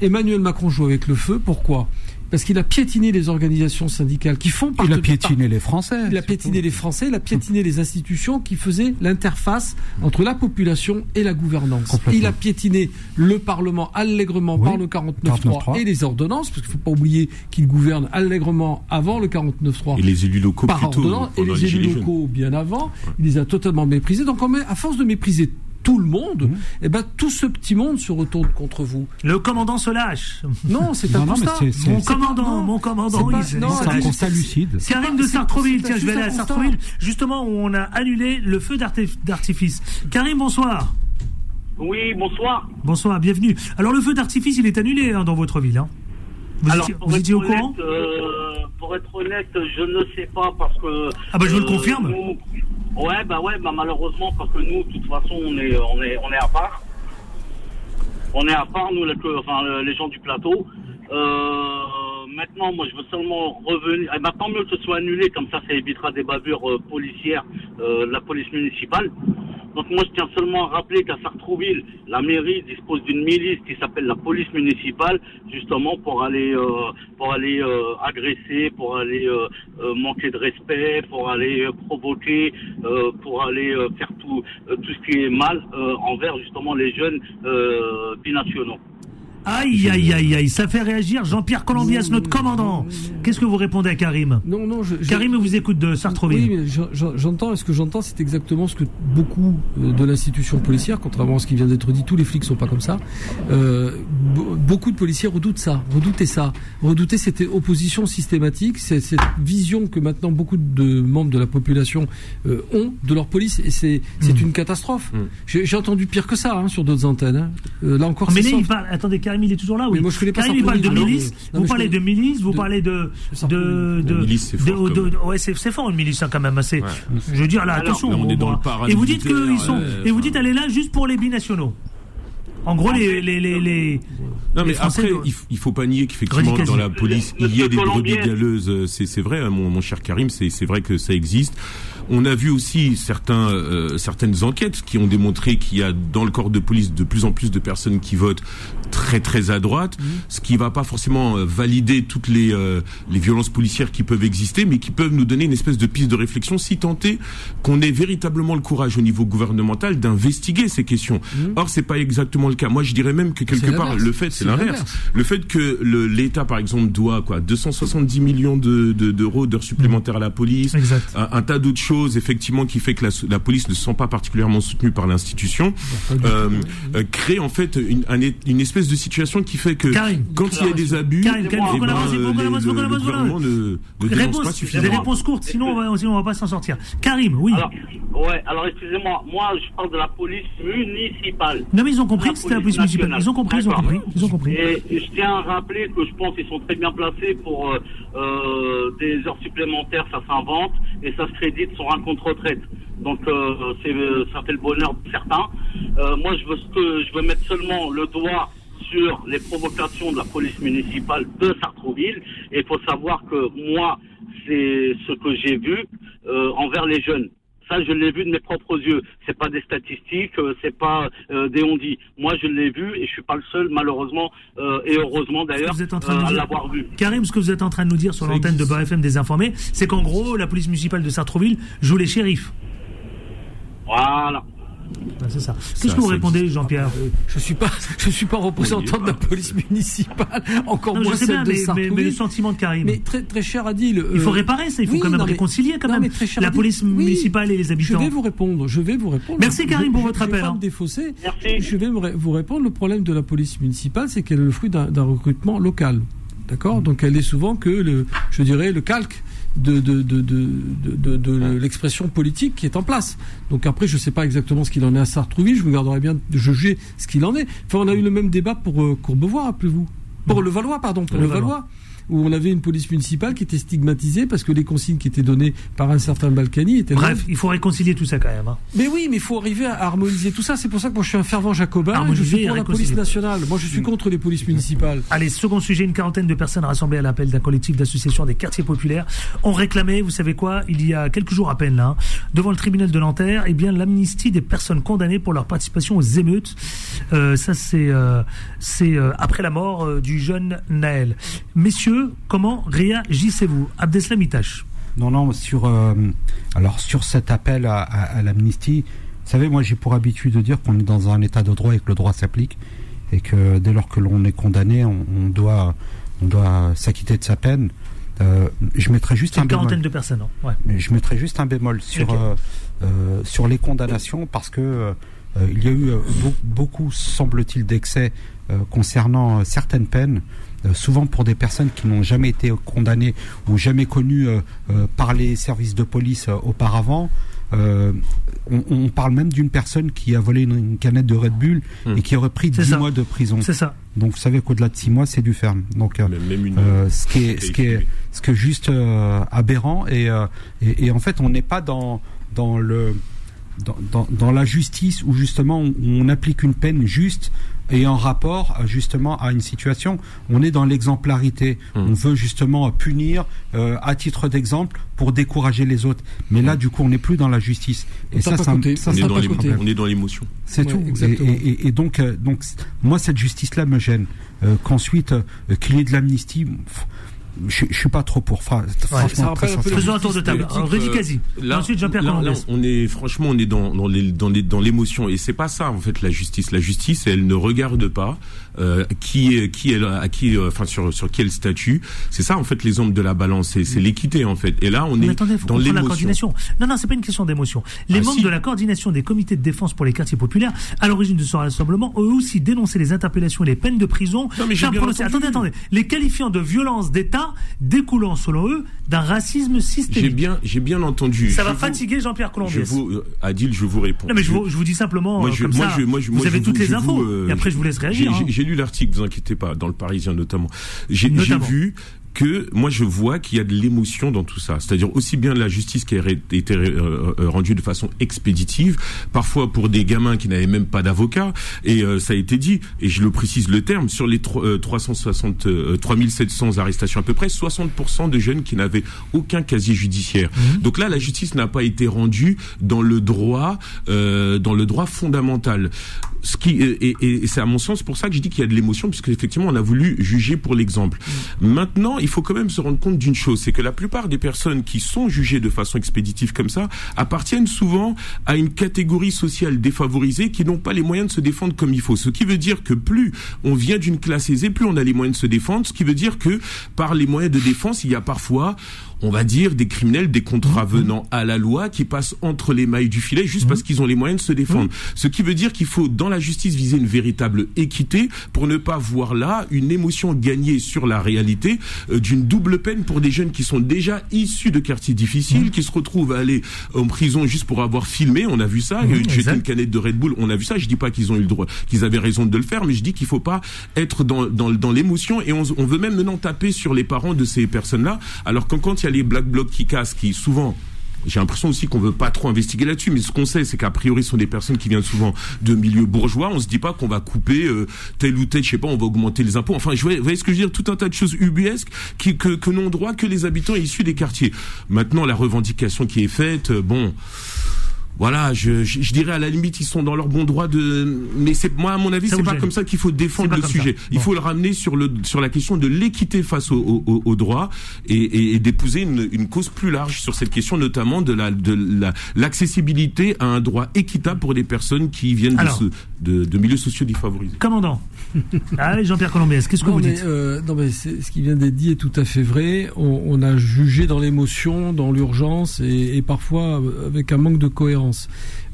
Speaker 3: Emmanuel Macron joue avec le feu. Pourquoi? Parce qu'il a piétiné les organisations syndicales qui font
Speaker 9: il
Speaker 3: partie
Speaker 9: a piétiné les Français.
Speaker 3: il a piétiné les Français, il a piétiné les institutions qui faisaient l'interface entre la population et la gouvernance. Il a piétiné le Parlement allègrement
Speaker 9: Oui.
Speaker 3: par le 49.3
Speaker 9: 49.3.
Speaker 3: et les ordonnances, parce qu'il ne faut pas oublier qu'il gouverne allègrement avant le 49.3
Speaker 8: Et les élus locaux
Speaker 3: par
Speaker 8: plutôt.
Speaker 3: ordonnance, et les élus locaux bien avant. Il les a totalement méprisés. Donc, on met, à force de mépriser tout le monde, eh ben tout ce petit monde se retourne contre vous.
Speaker 2: Le commandant se lâche.
Speaker 3: Non, c'est un
Speaker 9: Non,
Speaker 3: constat.
Speaker 2: Mon commandant, mon commandant,
Speaker 3: pas-
Speaker 2: il
Speaker 3: non,
Speaker 9: C'est un constat lucide.
Speaker 2: De Sartreville, tiens, je vais aller à. Sartreville, justement où on a annulé le feu d'artif- d'artifice. Karim, bonsoir.
Speaker 11: Oui, bonsoir.
Speaker 2: Bonsoir, bienvenue. Alors le feu d'artifice, il est annulé hein, dans votre ville. Hein. Vous,
Speaker 11: Alors,
Speaker 2: étiez, vous étiez au
Speaker 11: honnête,
Speaker 2: courant
Speaker 11: euh, Pour être honnête, je ne sais pas parce que.
Speaker 2: Ah bah, je vous le confirme.
Speaker 11: nous- ouais, bah ouais, bah malheureusement parce que nous, de toute façon, on est, on est, on est à part. On est à part, nous, les, enfin, les gens du plateau. Euh, maintenant, moi, je veux seulement revenir. Et maintenant, mieux que ce soit annulé, comme ça, ça évitera des bavures euh, policières euh, de la police municipale. Donc moi, je tiens seulement à rappeler qu'à Sartrouville, la mairie dispose d'une milice qui s'appelle la police municipale, justement pour aller euh, pour aller agresser, pour aller manquer de respect, pour aller provoquer, pour aller faire tout tout ce qui est mal envers justement les jeunes binationaux.
Speaker 2: Aïe, aïe, aïe, aïe, ça fait réagir Jean-Pierre Colombias, notre commandant. Qu'est-ce que vous répondez à Karim
Speaker 3: Non, non, je, je-
Speaker 2: Karim vous écoute de Sartreville.
Speaker 3: Oui, mais j'en- j'en- j'entends, et ce que j'entends, c'est exactement ce que beaucoup euh, de l'institution policière, contrairement à ce qui vient d'être dit, tous les flics sont pas comme ça. Euh, be- beaucoup de policiers redoutent ça, redoutaient ça, redoutaient cette opposition systématique, cette vision que maintenant beaucoup de membres de la population euh, ont de leur police, et c'est
Speaker 2: Hmm.
Speaker 3: une catastrophe. J'ai j'ai entendu pire que ça hein, sur d'autres antennes. hein. Euh, là encore,
Speaker 2: Mais
Speaker 3: c'est
Speaker 2: là, il
Speaker 3: soft.
Speaker 2: parle. Attendez, Karim, il est toujours là, oui.
Speaker 3: Mais moi, je connais pas
Speaker 2: Karim, il parle de milice. Vous parlez de milice, vous parlez de. De, de ouais, c'est fort une milice, hein, quand même. C'est, je veux dire, là,
Speaker 11: Alors,
Speaker 2: attention.
Speaker 8: là, on est dans
Speaker 2: moi.
Speaker 8: le
Speaker 2: et vous dites qu'ils sont.
Speaker 8: euh,
Speaker 2: et vous dites, elle est là juste pour les binationaux. En gros, les, les, les, les,
Speaker 8: Non,
Speaker 2: les
Speaker 8: mais
Speaker 2: Français
Speaker 8: après,
Speaker 2: doivent-
Speaker 8: il, faut pas nier qu'effectivement, dans la police, il y a des brebis galeuses. euh, C'est, c'est vrai, hein, mon, mon cher Karim, c'est, c'est vrai que ça existe. On a vu aussi certains, euh, certaines enquêtes qui ont démontré qu'il y a dans le corps de police de plus en plus de personnes qui votent très très à droite, ce qui va pas forcément euh, valider toutes les, euh, les violences policières qui peuvent exister, mais qui peuvent nous donner une espèce de piste de réflexion si tant est qu'on ait véritablement le courage au niveau gouvernemental d'investiguer ces questions. Or, c'est pas exactement le cas. Moi, je dirais même que quelque part, le fait, c'est l'inverse. Le fait que le- l'État, par exemple, doit quoi 270 millions de- de- d'euros d'heures supplémentaires à la police,
Speaker 2: Exact.
Speaker 8: un, un tas d'autres choses, effectivement, qui fait que la, la police ne se sent pas particulièrement soutenue par l'institution, euh, euh, crée en fait une, un é- une espèce de situation qui fait que
Speaker 2: Karim.
Speaker 8: quand il y a des abus,
Speaker 2: Karim, Karim,
Speaker 8: eh ben, euh, le, le
Speaker 2: Réponse,
Speaker 8: pas
Speaker 2: des réponses courtes, sinon on va, sinon on va pas s'en sortir. Karim, oui.
Speaker 11: Alors, ouais, alors excusez-moi, moi je parle de la police municipale.
Speaker 2: non, mais ils ont compris
Speaker 11: La
Speaker 2: que c'était la
Speaker 11: police
Speaker 2: police municipale.
Speaker 11: nationale.
Speaker 2: Ils ont compris, ils ont compris. Ils ont compris.
Speaker 11: Et, je tiens à rappeler que je pense qu'ils sont très bien placés pour euh, euh, des heures supplémentaires, ça s'invente et ça se crédite sur un compte retraite. Donc euh, c'est, euh, ça fait le bonheur de certains. Euh, moi, je veux, ce que- je veux mettre seulement le doigt sur les provocations de la police municipale de Sartrouville. Et il faut savoir que moi, c'est ce que j'ai vu euh, envers les jeunes. Ça, je l'ai vu de mes propres yeux. C'est pas des statistiques, euh, c'est pas euh, des on-dit. Moi, je l'ai vu et je suis pas le seul, malheureusement euh, et heureusement d'ailleurs,
Speaker 2: Vous êtes en train de
Speaker 11: euh,
Speaker 2: nous
Speaker 11: à
Speaker 2: dire-
Speaker 11: l'avoir vu.
Speaker 2: Karim, ce que vous êtes en train de nous dire sur l'antenne de. BFM désinformé, c'est qu'en gros, la police municipale de Sartreville joue les shérifs.
Speaker 11: Voilà.
Speaker 2: C'est ça. Qu'est-ce que vous répondez, Jean-Pierre
Speaker 3: Je suis pas, je suis pas représentant de la police municipale, encore
Speaker 2: Non, je
Speaker 3: moins
Speaker 2: sais
Speaker 3: celle
Speaker 2: bien,
Speaker 3: de
Speaker 2: mais, mais, le sentiment de Karim.
Speaker 3: Mais très, très cher Adil.
Speaker 2: il faut
Speaker 3: euh,
Speaker 2: réparer ça, il faut
Speaker 3: oui,
Speaker 2: quand même
Speaker 3: non,
Speaker 2: réconcilier quand
Speaker 3: non,
Speaker 2: même
Speaker 3: mais très cher
Speaker 2: la
Speaker 3: Adil,
Speaker 2: police
Speaker 3: oui,
Speaker 2: municipale et les
Speaker 3: Je
Speaker 2: habitants.
Speaker 3: vais vous répondre, je vais vous répondre.
Speaker 2: Merci,
Speaker 3: Je-
Speaker 2: Karim,
Speaker 3: je-
Speaker 2: pour
Speaker 3: je-
Speaker 2: votre
Speaker 3: je vais
Speaker 2: appel,
Speaker 3: pas
Speaker 2: hein.
Speaker 3: me défausser.
Speaker 11: Merci.
Speaker 3: Je vais me ré- vous répondre. Le problème de la police municipale, c'est qu'elle est le fruit d'un d'un recrutement local. D'accord? Donc elle est souvent que le, je dirais, le calque de, de, de, de, l'expression politique qui est en place. Donc après, je sais pas exactement ce qu'il en est à Sartrouville. Je me garderai bien de juger ce qu'il en est. Enfin, on a eu le même débat pour euh, Courbevoie, rappelez-vous. Pour le Valois, pardon, pour
Speaker 2: Le
Speaker 3: le,
Speaker 2: Valois.
Speaker 3: Valois. Où on avait une police municipale qui était stigmatisée parce que les consignes qui étaient données par un certain Balkany étaient
Speaker 2: Bref, il faut réconcilier tout ça quand même. hein.
Speaker 3: mais oui, mais il faut arriver à harmoniser tout ça. C'est pour ça que moi je suis un fervent jacobin. et Je
Speaker 2: Harmoniser
Speaker 3: suis pour la police nationale. Moi je suis contre les polices municipales.
Speaker 2: Allez, second sujet, une quarantaine de personnes rassemblées à l'appel d'un collectif d'associations des quartiers populaires ont réclamé, vous savez quoi, il y a quelques jours à peine là, devant le tribunal de Nanterre, eh bien l'amnistie des personnes condamnées pour leur participation aux émeutes. Euh, ça c'est euh, c'est euh, après la mort euh, du jeune Naël. Messieurs, comment réagissez-vous? Abdeslam Itache.
Speaker 9: Non, non, sur, euh, alors sur cet appel à, à- à l'amnistie, vous savez, moi j'ai pour habitude de dire qu'on est dans un état de droit et que le droit s'applique, et que dès lors que l'on est condamné, on, on doit, on doit s'acquitter de sa peine. Euh, je mettrai juste un
Speaker 2: une
Speaker 9: bémol.
Speaker 2: quarantaine de personnes. hein. Ouais.
Speaker 9: Je mettrai juste un bémol sur euh, sur les condamnations parce que il y a eu beau- beaucoup, semble-t-il, d'excès concernant certaines peines. Euh, Souvent pour des personnes qui n'ont jamais été condamnées ou jamais connues euh, euh, par les services de police euh, auparavant. Euh, on, on parle même d'une personne qui a volé une, une canette de Red Bull et qui aurait pris
Speaker 2: C'est
Speaker 9: 10
Speaker 2: ça.
Speaker 9: mois de prison.
Speaker 2: C'est ça.
Speaker 9: Donc vous savez qu'au-delà de 6 mois, c'est du ferme. Donc euh, euh, ce qui est ce qui est ce qui est juste euh, aberrant et, euh, et et en fait on n'est pas dans dans le dans, dans, dans la justice où justement on, on applique une peine juste et en rapport euh, justement à une situation, on est dans l'exemplarité. On veut justement punir euh, à titre d'exemple pour décourager les autres. Mais là, du coup, on n'est plus dans la justice. Et ça, ça, ça,
Speaker 8: on,
Speaker 9: ça
Speaker 8: est dans on est dans l'émotion.
Speaker 9: C'est
Speaker 3: Ouais,
Speaker 9: tout. Et,
Speaker 3: exactement.
Speaker 9: et- donc, euh, donc, moi, cette justice-là me gêne. Euh, Qu'ensuite, euh, qu'il y ait de l'amnistie, pff, je, je suis pas trop pour. Fra- franchement, très sincèrement.
Speaker 2: Faisons un tour de table. Rudy
Speaker 8: euh,
Speaker 2: Ensuite, Jean-Pierre
Speaker 8: on est franchement, on est dans dans les dans les dans l'émotion et c'est pas ça en fait la justice. La justice, elle ne regarde pas euh, qui est qui est à qui euh, enfin sur sur quel statut. C'est ça en fait les ombres de la balance. C'est l'équité en fait. Et là, on
Speaker 2: Mais
Speaker 8: est
Speaker 2: attendez, faut
Speaker 8: dans
Speaker 2: la coordination. Non, non, c'est pas une question d'émotion. Les
Speaker 8: Ah,
Speaker 2: membres
Speaker 8: si.
Speaker 2: de la coordination des comités de défense pour les quartiers populaires, à l'origine de ce rassemblement, ont aussi dénoncé les interpellations et les peines de prison.
Speaker 8: Non, mais j'ai
Speaker 2: J'ai
Speaker 8: bien
Speaker 2: prononcé-
Speaker 8: entendu.
Speaker 2: attendez, attendez. Les qualifiant de violence d'État découlant, selon eux, d'un racisme
Speaker 8: J'ai
Speaker 2: systémique.
Speaker 8: bien j'ai bien entendu.
Speaker 2: Ça
Speaker 8: Je
Speaker 2: va
Speaker 8: vous-
Speaker 2: fatiguer Jean-Pierre
Speaker 8: Je
Speaker 2: Colombier.
Speaker 8: vous euh, Adil, je vous réponds.
Speaker 2: Non, mais je vous, je vous dis simplement,
Speaker 8: Moi,
Speaker 2: euh,
Speaker 8: je-
Speaker 2: comme
Speaker 8: moi,
Speaker 2: ça,
Speaker 8: je- moi, je-
Speaker 2: vous avez
Speaker 8: je
Speaker 2: toutes les
Speaker 8: je
Speaker 2: infos.
Speaker 8: euh,
Speaker 2: et après, je vous laisse réagir.
Speaker 8: J'ai
Speaker 2: hein.
Speaker 8: j'ai- j'ai lu l'article, vous inquiétez pas, dans le Parisien notamment. J'ai j'ai vu que moi je vois qu'il y a de l'émotion dans tout ça. C'est-à-dire aussi bien la justice qui a été euh, euh, rendue de façon expéditive, parfois pour des gamins qui n'avaient même pas d'avocat, et euh, ça a été dit, et je le précise le terme, sur les tro- euh, 360, euh, 3700 arrestations à peu près, 60% de jeunes qui n'avaient aucun casier judiciaire.
Speaker 2: Mhm.
Speaker 8: Donc là, la justice n'a pas été rendue dans le droit, euh, dans le droit fondamental. Ce qui et, et- et c'est à mon sens pour ça que je dis qu'il y a de l'émotion, puisque effectivement on a voulu juger pour l'exemple. Maintenant, il faut quand même se rendre compte d'une chose, c'est que la plupart des personnes qui sont jugées de façon expéditive comme ça appartiennent souvent à une catégorie sociale défavorisée qui n'ont pas les moyens de se défendre comme il faut. Ce qui veut dire que plus on vient d'une classe aisée, plus on a les moyens de se défendre. Ce qui veut dire que par les moyens de défense, il y a parfois on va dire des criminels, des contravenants à la loi qui passent entre les mailles du filet juste parce qu'ils ont les moyens de se défendre. Ce qui veut dire qu'il faut dans la justice viser une véritable équité pour ne pas voir là une émotion gagnée sur la réalité euh, d'une double peine pour des jeunes qui sont déjà issus de quartiers difficiles, qui se retrouvent à aller en prison juste pour avoir filmé. On a vu ça.
Speaker 2: Mhm,
Speaker 8: Jeter
Speaker 2: exact.
Speaker 8: une canette de Red Bull. On a vu ça. Je dis pas qu'ils ont eu le droit, qu'ils avaient raison de le faire, mais je dis qu'il faut pas être dans, dans, dans l'émotion et on, on veut même maintenant taper sur les parents de ces personnes-là. Alors que quand il y a les black blocs qui cassent, qui souvent j'ai l'impression aussi qu'on veut pas trop investiguer là-dessus, mais ce qu'on sait, c'est qu'a priori, ce sont des personnes qui viennent souvent de milieux bourgeois. On se dit pas qu'on va couper euh, tel ou tel, je sais pas, on va augmenter les impôts. Enfin, je vous voyez ce que je veux dire? Tout un tas de choses ubuesques que n'ont droit que les habitants issus des quartiers. Maintenant, la revendication qui est faite, euh, bon voilà, je, je, je dirais à la limite ils sont dans leur bon droit de, mais c'est moi à mon avis c'est pas
Speaker 2: gêne.
Speaker 8: comme ça qu'il faut défendre le sujet. Il faut le ramener sur le sur la question de l'équité face au, au, au- droit et, et, et d'épouser une, une cause plus large sur cette question notamment de la de la l'accessibilité à un droit équitable pour des personnes qui viennent de, ce, de, de milieux sociaux défavorisés.
Speaker 2: Commandant. Allez, Jean-Pierre Colombès, qu'est-ce que
Speaker 3: non,
Speaker 2: vous
Speaker 3: mais,
Speaker 2: dites?
Speaker 3: euh, non, mais ce qui vient d'être dit est tout à fait vrai. On, on a jugé dans l'émotion, dans l'urgence et, et parfois avec un manque de cohérence.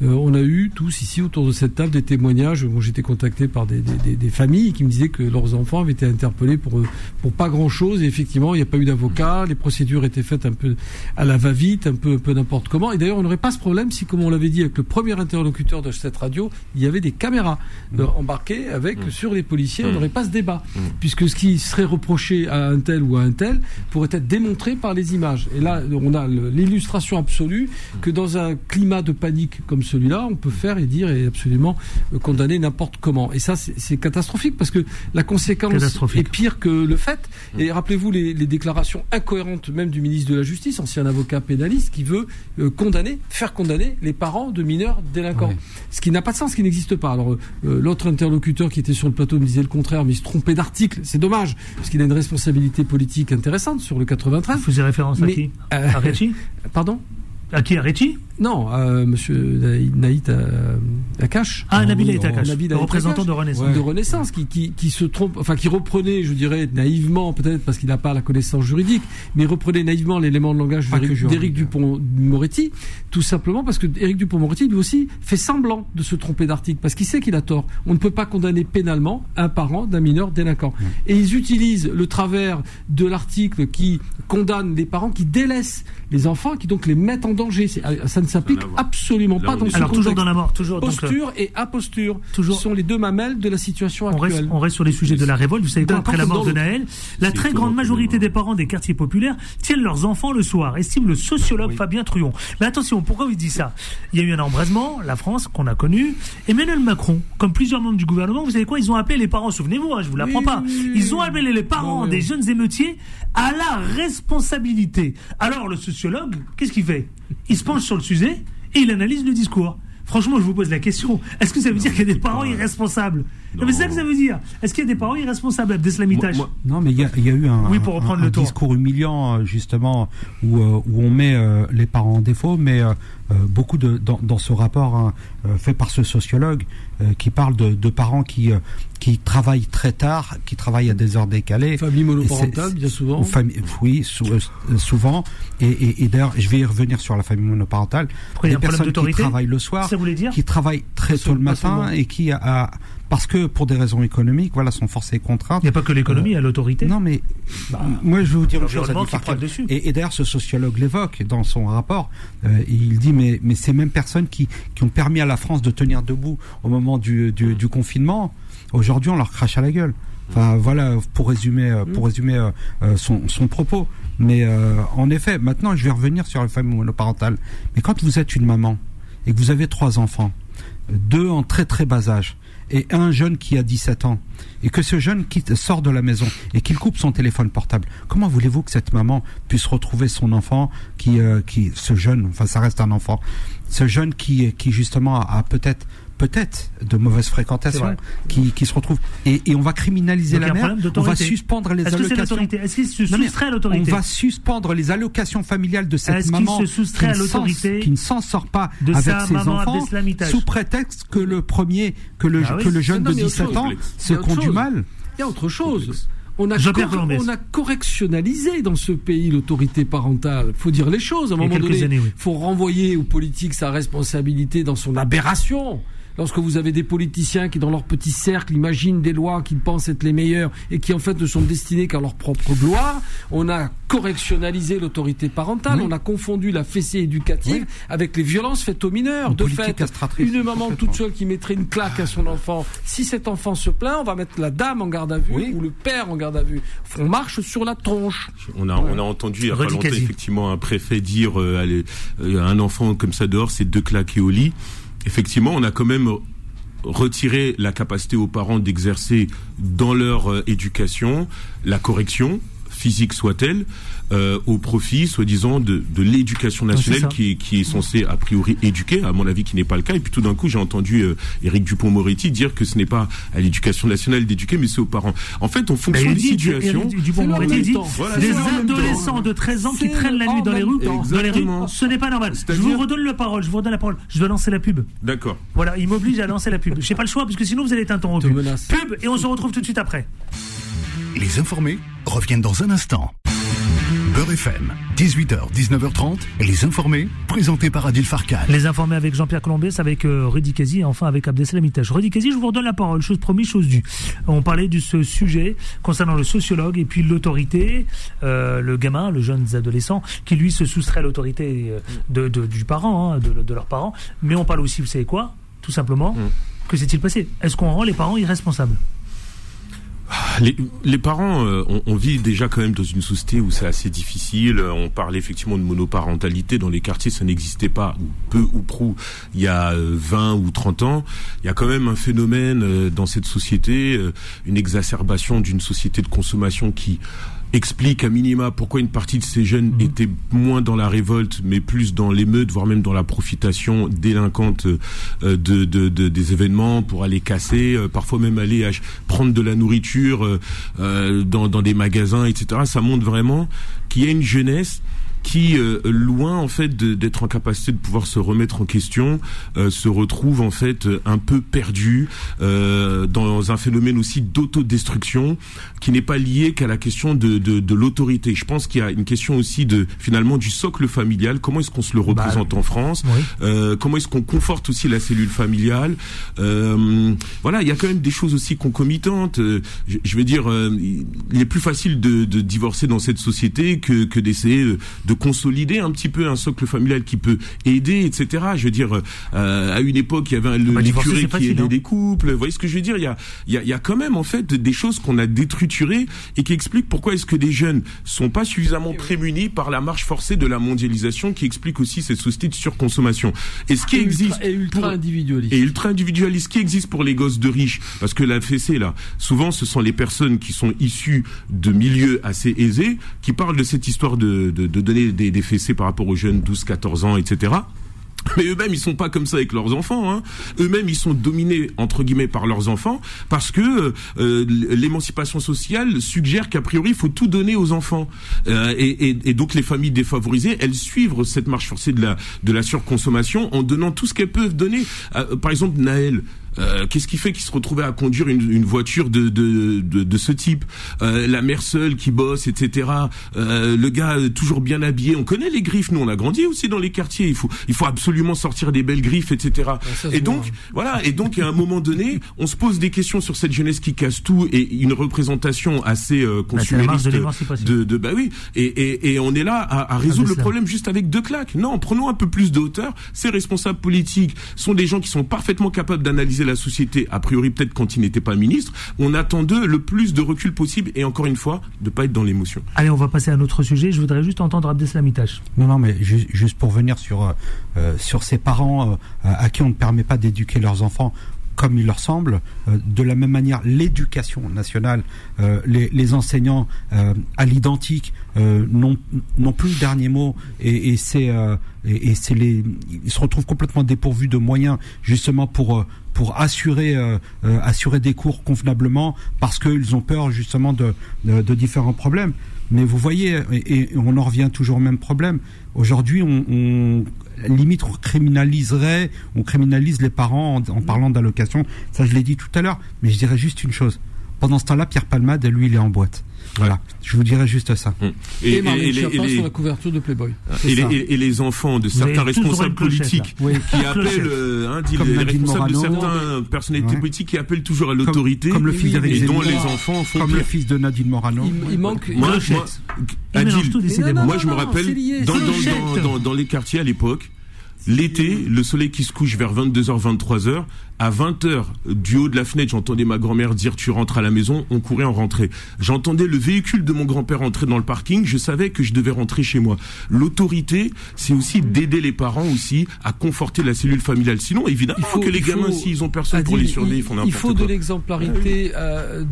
Speaker 3: Euh, on a eu tous ici autour de cette table des témoignages. Moi, j'étais contacté par des, des- des- des familles qui me disaient que leurs enfants avaient été interpellés pour euh, pour pas grand chose. Et effectivement, il n'y a pas eu d'avocat. Les procédures étaient faites un peu à la va-vite, un peu un peu n'importe comment. Et d'ailleurs, on n'aurait pas ce problème si, comme on l'avait dit avec le premier interlocuteur de cette radio, il y avait des caméras euh, embarquées avec sur les policiers. On n'aurait pas ce débat, puisque ce qui serait reproché à un tel ou à un tel pourrait être démontré par les images. Et là, on a l'illustration absolue que dans un climat de panique comme celui-là, on peut faire et dire et absolument euh, condamner n'importe comment. Et ça, c'est catastrophique parce que la conséquence est pire que le fait. Et rappelez-vous les, les déclarations incohérentes même du ministre de la Justice, ancien avocat pénaliste, qui veut euh, condamner, faire condamner les parents de mineurs délinquants. Ce qui n'a pas de sens, ce qui n'existe pas. Alors euh, l'autre interlocuteur qui était sur le plateau me disait le contraire, mais il se trompait d'article. C'est dommage parce qu'il a une responsabilité politique intéressante sur le 93.
Speaker 2: Vous faisiez référence à
Speaker 3: Mais,
Speaker 2: qui?
Speaker 3: euh, Pardon?
Speaker 2: À qui Areti
Speaker 3: Non, euh, Monsieur Naï- Naït euh, Akash.
Speaker 2: Ah, Nabil Naït Akash,
Speaker 3: Nabil
Speaker 2: le
Speaker 3: Naït
Speaker 2: représentant
Speaker 3: Akash.
Speaker 2: de Renaissance.
Speaker 3: de Renaissance, qui, qui, qui se trompe, enfin qui reprenait, je dirais naïvement peut-être parce qu'il n'a pas la connaissance juridique, mais reprenait naïvement l'élément de langage d'Éric Dupont-Moretti, tout simplement parce que Éric Dupont-Moretti lui aussi fait semblant de se tromper d'article parce qu'il sait qu'il a tort. On ne peut pas condamner pénalement un parent d'un mineur délinquant. Et ils utilisent le travers de l'article qui condamne les parents qui délaissent les enfants, qui donc les mettent en danger. C'est- Ça ne s'applique absolument pas dans ce
Speaker 2: Alors toujours dans la mort, toujours. donc, euh,
Speaker 3: Posture et imposture
Speaker 2: Toujours-
Speaker 3: sont les deux mamelles de la situation
Speaker 2: On reste,
Speaker 3: actuelle.
Speaker 2: on reste sur les sujets de la révolte. Vous savez quoi, après la mort de Naël, la très grande majorité des parents des quartiers populaires tiennent leurs enfants le soir, estime le sociologue Fabien Truon. Mais attention, pourquoi il dit ça? Il y a eu un embrasement, la France, qu'on a connu. Emmanuel Macron, comme plusieurs membres du gouvernement, vous savez quoi Ils ont appelé les parents, souvenez-vous, hein, je vous l'apprends
Speaker 3: Oui,
Speaker 2: pas. Ils ont appelé les parents
Speaker 3: Non,
Speaker 2: des jeunes émeutiers à la responsabilité. Alors le sociologue, qu'est-ce qu'il fait? Il se penche sur le sujet et il analyse le discours. Franchement, je vous pose la question. Est-ce que ça veut dire qu'il y a des parents irresponsables Non, mais c'est ça que ça veut dire. Est-ce qu'il y a des parents irresponsables Abdeslamitash
Speaker 8: Moi-
Speaker 9: Non, mais il y a, il y a eu un,
Speaker 2: Oui, pour reprendre
Speaker 9: un-
Speaker 2: le
Speaker 9: un
Speaker 2: tour.
Speaker 9: discours humiliant, justement, où, euh, où on met euh, les parents en défaut, mais euh, beaucoup de, dans, dans ce rapport hein, fait par ce sociologue euh, qui parle de, de parents qui, euh, qui travaillent très tard, qui travaillent à des heures décalées.
Speaker 3: Famille monoparentale, bien souvent.
Speaker 9: Ou famille- oui, sou- euh, souvent. Et, et, et d'ailleurs, je vais y revenir sur la famille monoparentale.
Speaker 2: Pourquoi il y a
Speaker 9: Des personnes qui travaillent le soir,
Speaker 2: Ça voulait dire
Speaker 9: qui travaillent très tôt le matin et qui, a, a- parce que pour des raisons économiques, voilà, sont forcées et contraintes.
Speaker 2: Il n'y a pas que l'économie, il y a l'autorité.
Speaker 9: Non, mais
Speaker 2: Bah,
Speaker 9: moi, je vais vous dire une chose.
Speaker 2: dessus.
Speaker 9: Et, et d'ailleurs, ce sociologue l'évoque dans son rapport. Euh, il dit, mais, mais ces mêmes personnes qui, qui ont permis à la France de tenir debout au moment du, du, du confinement, aujourd'hui, on leur crache à la gueule. Enfin, voilà, pour résumer, euh, pour résumer euh, euh, son, son propos. Mais euh, en effet, maintenant, je vais revenir sur la famille monoparentale. Mais quand vous êtes une maman et que vous avez trois enfants, deux en très très bas âge et un jeune qui a 17 ans. Et que ce jeune quitte, sort de la maison et qu'il coupe son téléphone portable, comment voulez-vous que cette maman puisse retrouver son enfant qui, euh, qui ce jeune, enfin ça reste un enfant, ce jeune qui, qui justement a, a peut-être peut-être de fréquentations
Speaker 2: vrai.
Speaker 9: qui, qui se retrouve et, et on va criminaliser
Speaker 2: Donc, il
Speaker 9: la mère on va suspendre les
Speaker 2: Est-ce que c'est
Speaker 9: allocations
Speaker 2: l'autorité Est-ce qu'il se soustrait à
Speaker 9: on
Speaker 2: l'autorité
Speaker 9: va suspendre les allocations familiales de cette
Speaker 2: Est-ce qu'il
Speaker 9: maman
Speaker 2: se soustrait
Speaker 9: qui
Speaker 2: à
Speaker 9: ne s'en-
Speaker 2: l'autorité
Speaker 9: qui ne s'en sort pas
Speaker 2: de
Speaker 9: avec
Speaker 2: sa
Speaker 9: ses
Speaker 2: maman
Speaker 9: enfants sous prétexte que le premier que le,
Speaker 2: Ah oui.
Speaker 9: que le jeune de
Speaker 3: mais autre
Speaker 9: 17
Speaker 3: chose.
Speaker 9: ans se
Speaker 3: Il
Speaker 9: conduit mal.
Speaker 3: Il y a autre chose. On a, on a correctionnalisé dans ce pays l'autorité parentale. faut dire les choses. À un
Speaker 2: Il
Speaker 3: moment donné,
Speaker 2: oui.
Speaker 3: faut renvoyer aux politiques sa responsabilité dans son aberration. Lorsque vous avez des politiciens qui, dans leur petit cercle, imaginent des lois qu'ils pensent être les meilleures et qui, en fait, ne sont destinées qu'à leur propre gloire, on a correctionnalisé l'autorité parentale,
Speaker 9: Oui.
Speaker 3: on a confondu la fessée éducative
Speaker 9: Oui.
Speaker 3: avec les violences faites aux mineurs.
Speaker 9: Une
Speaker 3: de fait, une maman toute seule qui mettrait une claque à son enfant, si cet enfant se plaint, on va mettre la dame en garde à vue
Speaker 9: Oui.
Speaker 3: ou le père en garde à vue. On marche sur la tronche.
Speaker 8: On a, on a entendu il y a pas
Speaker 2: Redis
Speaker 8: longtemps
Speaker 2: quasi.
Speaker 8: effectivement un préfet dire euh, allez, euh, un enfant comme ça dehors, c'est deux claques et au lit. Effectivement, on a quand même retiré la capacité aux parents d'exercer dans leur euh, éducation la correction physique soit-elle, euh, au profit, soi-disant, de, de l'éducation nationale qui est, qui est censée, a priori, éduquer, à mon avis, qui n'est pas le cas. Et puis tout d'un coup, j'ai entendu euh, Éric Dupont-Moretti dire que ce n'est pas à l'éducation nationale d'éduquer, mais c'est aux parents. En fait, en fonction des situations...
Speaker 3: Le
Speaker 2: dit.
Speaker 8: Voilà,
Speaker 2: des adolescents de 13 ans qui traînent la nuit dans les rues, dans les rues, ce n'est pas normal. Je vous redonne la parole, je vous redonne la parole. Je dois lancer la pub.
Speaker 8: D'accord.
Speaker 2: Voilà, il m'oblige à lancer la pub. J'ai pas le choix parce que sinon vous allez être interrompu. Pub et on se retrouve tout de suite après.
Speaker 1: Les informés reviennent dans un instant. Beurre FM, 18h, 19h30, les informés, présentés par Adil Farkan.
Speaker 2: Les informés avec Jean-Pierre Colombès, avec euh, Rudy Kazi et enfin avec Abdeslam Itache. Rudy Kazi, je vous redonne la parole. Chose promise, chose due. On parlait de ce sujet concernant le sociologue et puis l'autorité, euh, le gamin, le jeune adolescent, qui lui se soustrait à l'autorité euh, de, de- du parent, hein, de, de leurs parents. Mais on parle aussi, vous savez quoi? Tout simplement,
Speaker 8: Mm.
Speaker 2: que s'est-il passé? Est-ce qu'on rend les parents irresponsables?
Speaker 8: Les, les parents, euh, on, on vit déjà quand même dans une société où c'est assez difficile. Euh, On parle effectivement de monoparentalité. Dans les quartiers, ça n'existait pas, ou peu ou prou, il y a euh, 20 ou 30 ans. Il y a quand même un phénomène euh, dans cette société, euh, une exacerbation d'une société de consommation qui explique à minima pourquoi une partie de ces jeunes étaient moins dans la révolte, mais plus dans l'émeute, voire même dans la profitation délinquante euh, de, de- de- des événements pour aller casser, euh, parfois même aller prendre de la nourriture euh, euh, dans, dans des magasins, etc. Ça montre vraiment qu'il y a une jeunesse qui, euh, loin en fait d'être en capacité de pouvoir se remettre en question, euh, se retrouvent en fait un peu perdus euh, dans un phénomène aussi d'autodestruction qui n'est pas lié qu'à la question de, de, de l'autorité. Je pense qu'il y a une question aussi de finalement du socle familial. Comment est-ce qu'on se le représente en France
Speaker 2: oui.
Speaker 8: Euh, Comment est-ce qu'on conforte aussi la cellule familiale Euh, Voilà, il y a quand même des choses aussi concomitantes. Euh, je, je veux dire, euh, il est plus facile de, de divorcer dans cette société que, que d'essayer de, de consolider un petit peu un socle familial qui peut aider, etc. Je veux dire, euh, à une époque, il y avait le,
Speaker 2: bah,
Speaker 8: les curés qui aidaient
Speaker 2: hein.
Speaker 8: des couples. Vous voyez ce que je veux dire? Il y a, il y, a, il y a quand même en fait des choses qu'on a détriturées et qui expliquent pourquoi est-ce que des jeunes sont pas suffisamment prémunis par la marche forcée de la mondialisation, qui explique aussi cette société de surconsommation. Et ce qui
Speaker 3: Et
Speaker 8: existe
Speaker 3: ultra, et ultra individualiste.
Speaker 8: et ultra individualiste qui existe pour les gosses de riches parce que la fessée là souvent ce sont les personnes qui sont issues de milieux assez aisés qui parlent de cette histoire de, de, de donner des, des fessées par rapport aux jeunes 12 14 ans etc mais eux-mêmes, ils sont pas comme ça avec leurs enfants. Hein. Eux-mêmes, ils sont dominés entre guillemets par leurs enfants parce que euh, l'émancipation sociale suggère qu'a priori, il faut tout donner aux enfants. Euh, et donc, les familles défavorisées, elles suivent cette marche forcée de la de la surconsommation en donnant tout ce qu'elles peuvent donner. Euh, par exemple, Naël. Euh, Qu'est-ce qui fait qu'il se retrouvait à conduire une, une voiture de, de, de, de ce type Euh, La mère seule qui bosse, etc. Euh, le gars euh, toujours bien habillé. On connaît les griffes. Nous, on a grandi aussi dans les quartiers. Il faut, il faut absolument sortir des belles griffes, etc.
Speaker 3: ça
Speaker 8: et donc,
Speaker 3: hein.
Speaker 8: voilà. Et donc, à un moment donné, on se pose des questions sur cette jeunesse qui casse tout et une représentation assez euh,
Speaker 2: Bah,
Speaker 8: consumériste
Speaker 2: de
Speaker 8: de, de bah oui. Et, et, et on est là à, à résoudre le problème juste avec deux claques. Non, prenons un peu plus de hauteur. Ces responsables politiques sont des gens qui sont parfaitement capables d'analyser la société, a priori peut-être quand ils n'étaient pas ministres. On attend d'eux le plus de recul possible et encore une fois, de pas être dans l'émotion.
Speaker 2: Allez, on va passer à un autre sujet. Je voudrais juste entendre Abdeslam Itache.
Speaker 9: Non, non, mais ju- juste pour venir sur, euh, euh, sur ces parents euh, à qui on ne permet pas d'éduquer leurs enfants comme il leur semble. Euh, de la même manière, l'éducation nationale, euh, les, enseignants euh, à l'identique n'ont plus le dernier mot et, c'est et, les ils se retrouvent complètement dépourvus de moyens justement pour pour assurer assurer des cours convenablement parce qu'ils ont peur justement de, de, différents problèmes. Mais vous voyez, et, on en revient toujours au même problème. Aujourd'hui, on limite on criminaliserait, on criminalise les parents en, en parlant d'allocation. Ça, je l'ai dit tout à l'heure. Mais je dirais juste une chose. Pendant ce temps-là, Pierre Palmade, lui, il est en boîte. Voilà. Je vous dirais juste ça.
Speaker 3: Et, Marlène
Speaker 8: les-
Speaker 3: Schiappa
Speaker 8: et les-
Speaker 3: sur la couverture de Playboy.
Speaker 8: et, les, et- et les enfants de certains responsables politiques.
Speaker 3: Oui.
Speaker 8: qui appellent, euh, hein, dit les responsables de certaines personnalités
Speaker 9: Ouais.
Speaker 8: politiques qui appellent toujours à l'autorité
Speaker 9: Comme le fils d'Éric
Speaker 8: et dont les enfants font
Speaker 9: Comme
Speaker 8: pire.
Speaker 9: le fils de Nadine Morano.
Speaker 3: Il, il manque une
Speaker 8: Moi, moi, Adil,
Speaker 2: tout,
Speaker 8: moi je me rappelle dans les quartiers à l'époque, l'été, le soleil qui se couche vers 22h, 23h, à 20h, du haut de la fenêtre, j'entendais ma grand-mère dire tu rentres à la maison, on courait, on rentrait. J'entendais le véhicule de mon grand-père entrer dans le parking, je savais que je devais rentrer chez moi. L'autorité, c'est aussi d'aider les parents aussi à conforter la cellule familiale. Sinon, évidemment
Speaker 3: Il faut-
Speaker 8: que les gamins, s'ils ont personne pour les surveiller, ils font n'importe
Speaker 3: il faut
Speaker 8: quoi.
Speaker 3: de l'exemplarité euh,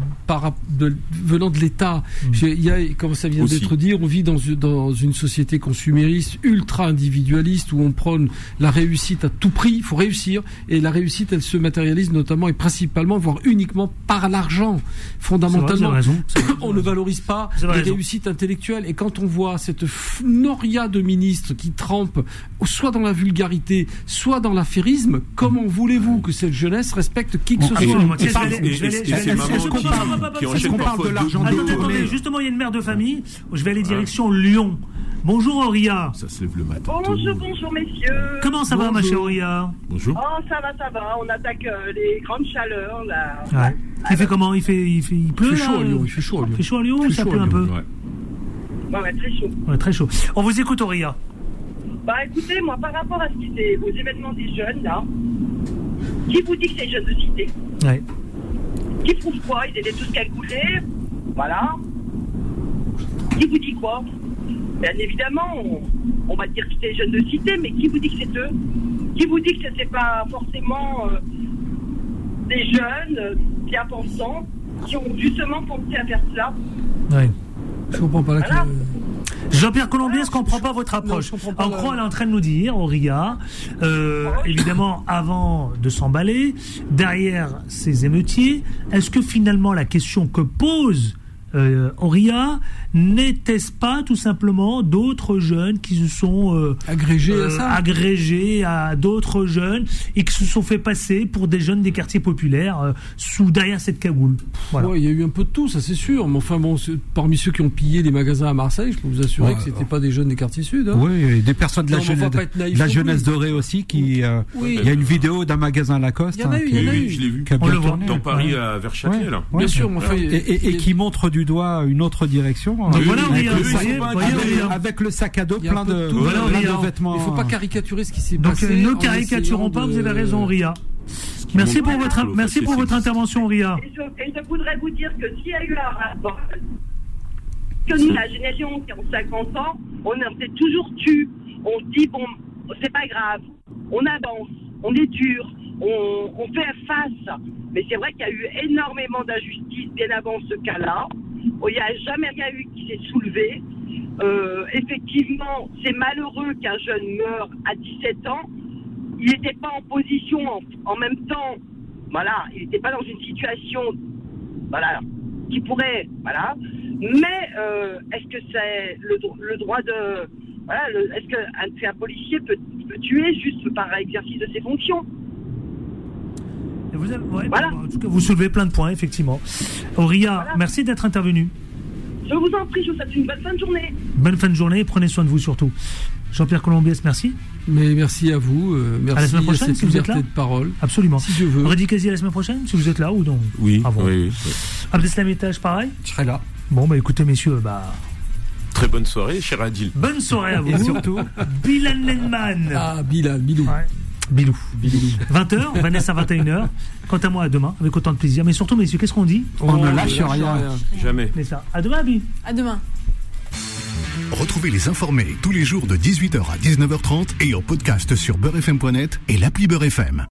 Speaker 3: venant de l'État. Je- Il y a, comme ça vient d'être dit, on vit dans, une- dans une société consumériste, ultra individualiste, où on prône la réussite à tout prix. Il faut réussir, et la réussite, elle se matérialise notamment et principalement, voire uniquement par l'argent. Fondamentalement,
Speaker 2: vrai,
Speaker 3: on ne valorise pas les
Speaker 2: raison.
Speaker 3: réussites intellectuelles. Et quand on voit cette noria de ministres qui trempent soit dans la vulgarité, soit dans l'affairisme, comment voulez-vous que cette jeunesse respecte qui que ce soit?
Speaker 2: est-ce qu'on parle-
Speaker 8: qui
Speaker 2: parle de l'argent justement, il y a une mère de famille. Je vais aller direction Lyon. Bonjour Auria.
Speaker 8: Ça se lève le matin.
Speaker 12: Bonjour, bonjour messieurs.
Speaker 2: Comment ça va ma chère Auria?
Speaker 8: Bonjour.
Speaker 12: Oh, ça va, ça va. On attaque euh, les grandes chaleurs là.
Speaker 2: Ouais. Il fait comment? Il fait, il fait, il pleut
Speaker 3: Il fait
Speaker 2: là
Speaker 3: chaud à Lyon, il fait chaud à Lyon.
Speaker 2: Il fait chaud à Lyon
Speaker 3: Il
Speaker 2: ou
Speaker 3: fait
Speaker 2: ça pleut un peu?
Speaker 8: Ouais.
Speaker 12: Ouais, ouais, très chaud.
Speaker 2: Ouais, très chaud. On vous écoute Auria.
Speaker 12: Bah écoutez, moi par rapport à ce qui s'est aux événements des jeunes là, qui vous dit que c'est les jeunes de cité?
Speaker 2: Ouais.
Speaker 12: Qui prouve quoi? Ils étaient tous calculés. Voilà. Qui vous dit quoi? Bien évidemment, on, on va dire que c'est les jeunes de cité, mais qui vous dit que c'est eux? Qui vous dit que ce n'est pas forcément euh, des jeunes euh, bien pensants qui ont justement pensé à faire cela?
Speaker 2: Ouais.
Speaker 3: Je comprends pas la
Speaker 12: Voilà.
Speaker 2: Jean-Pierre Colombier, est-ce qu'on comprend pas votre approche.
Speaker 3: Je comprends pas
Speaker 2: En gros, elle est en train de nous dire, Auria, euh, évidemment, avant de s'emballer, derrière ces émeutiers, est-ce que finalement la question que pose Euh, Auria, n'était-ce pas tout simplement d'autres jeunes qui se sont euh,
Speaker 3: Agrégés à
Speaker 2: euh,
Speaker 3: ça.
Speaker 2: agrégés à d'autres jeunes et qui se sont fait passer pour des jeunes des quartiers populaires euh, sous derrière cette cagoule Voilà.
Speaker 3: Ouais, il y a eu un peu de tout, ça c'est sûr. Mais enfin bon, parmi ceux qui ont pillé les magasins à Marseille, je peux vous assurer
Speaker 9: Ouais,
Speaker 3: que c'était pas des jeunes des quartiers sud. hein.
Speaker 9: Oui, et des personnes de la
Speaker 3: Non,
Speaker 9: jeunesse, de la dorée aussi qui. euh,
Speaker 3: Oui.
Speaker 9: Il y a une vidéo d'un magasin Lacoste.
Speaker 3: Il y en a
Speaker 9: hein,
Speaker 3: eu,
Speaker 9: qui-
Speaker 3: il y en a eu.
Speaker 8: Je l'ai vu. Dans Paris,
Speaker 9: Ouais.
Speaker 8: à vers Châtelet,
Speaker 9: Ouais.
Speaker 8: là.
Speaker 9: Ouais.
Speaker 3: Bien sûr, mais enfin,
Speaker 9: Et, et- et qui montre du doigt une autre direction.
Speaker 2: Donc
Speaker 9: hein.
Speaker 2: voilà,
Speaker 9: avec,
Speaker 2: Auria,
Speaker 9: le
Speaker 2: vous
Speaker 9: sac-
Speaker 2: voyez,
Speaker 9: avec- le sac à dos
Speaker 3: a
Speaker 9: plein de,
Speaker 3: de tout.
Speaker 2: Voilà,
Speaker 9: plein
Speaker 2: Auria.
Speaker 9: de vêtements.
Speaker 3: il faut pas caricaturer ce qui s'est
Speaker 2: Donc
Speaker 3: passé.
Speaker 2: euh, ne caricaturons pas,
Speaker 3: de-
Speaker 2: vous avez raison, Ria. Merci pour votre,
Speaker 8: Voilà.
Speaker 2: merci pour votre intervention, Ria.
Speaker 12: Et je, et je voudrais vous dire que s'il y a eu un rapport, que nous, la génération qui ont 50 ans, on on s'est toujours tu. On se dit, bon, c'est pas grave, on avance, on est dur, on, on fait face. Mais c'est vrai qu'il y a eu énormément d'injustices bien avant ce cas-là. Il n'y a jamais rien eu qui s'est soulevé. Euh, effectivement, c'est malheureux qu'un jeune meure à 17 ans. Il n'était pas en position en, en même temps. Voilà, il n'était pas dans une situation, voilà, qui pourrait, voilà. Mais euh, est-ce que c'est le, le droit de, est-ce qu'un un policier peut, peut tuer juste par exercice de ses fonctions?
Speaker 2: Vous, avez- ouais,
Speaker 12: Voilà.
Speaker 2: En tout cas, vous soulevez plein de points, effectivement. Auria, merci d'être intervenu.
Speaker 12: Je vous en prie, je vous souhaite une bonne fin de journée.
Speaker 2: Bonne fin de journée, prenez soin de vous surtout. Jean-Pierre Colombiès, merci.
Speaker 3: Mais merci à vous, euh, merci
Speaker 2: À la semaine prochaine,
Speaker 3: cette
Speaker 2: si vous êtes
Speaker 3: liberté
Speaker 2: là.
Speaker 3: de parole.
Speaker 2: Absolument.
Speaker 3: Si je veux.
Speaker 2: Quasi la semaine prochaine, si vous êtes là ou non
Speaker 8: Oui,
Speaker 2: Ah bon.
Speaker 8: oui, oui.
Speaker 2: Abdeslam Etage, pareil
Speaker 9: Je serai là.
Speaker 2: Bon, bah écoutez, messieurs, bah,
Speaker 8: Très bonne soirée, cher Adil.
Speaker 2: bonne soirée à vous.
Speaker 9: Et surtout,
Speaker 2: Bilal Nenman.
Speaker 3: Ah, Bilal, Bilou.
Speaker 2: Ouais. Bilou. 20h, Vanessa 21h. Quant à moi, à demain, avec autant de plaisir. Mais surtout, messieurs, qu'est-ce qu'on dit
Speaker 9: on
Speaker 3: Oh,
Speaker 9: ne lâche rien.
Speaker 8: Jamais.
Speaker 2: Mais ça. À demain, Abi.
Speaker 10: À demain.
Speaker 1: Retrouvez les informés tous les jours de 18h à 19h30 et en podcast sur beurrefm.net et l'appli Beurrefm.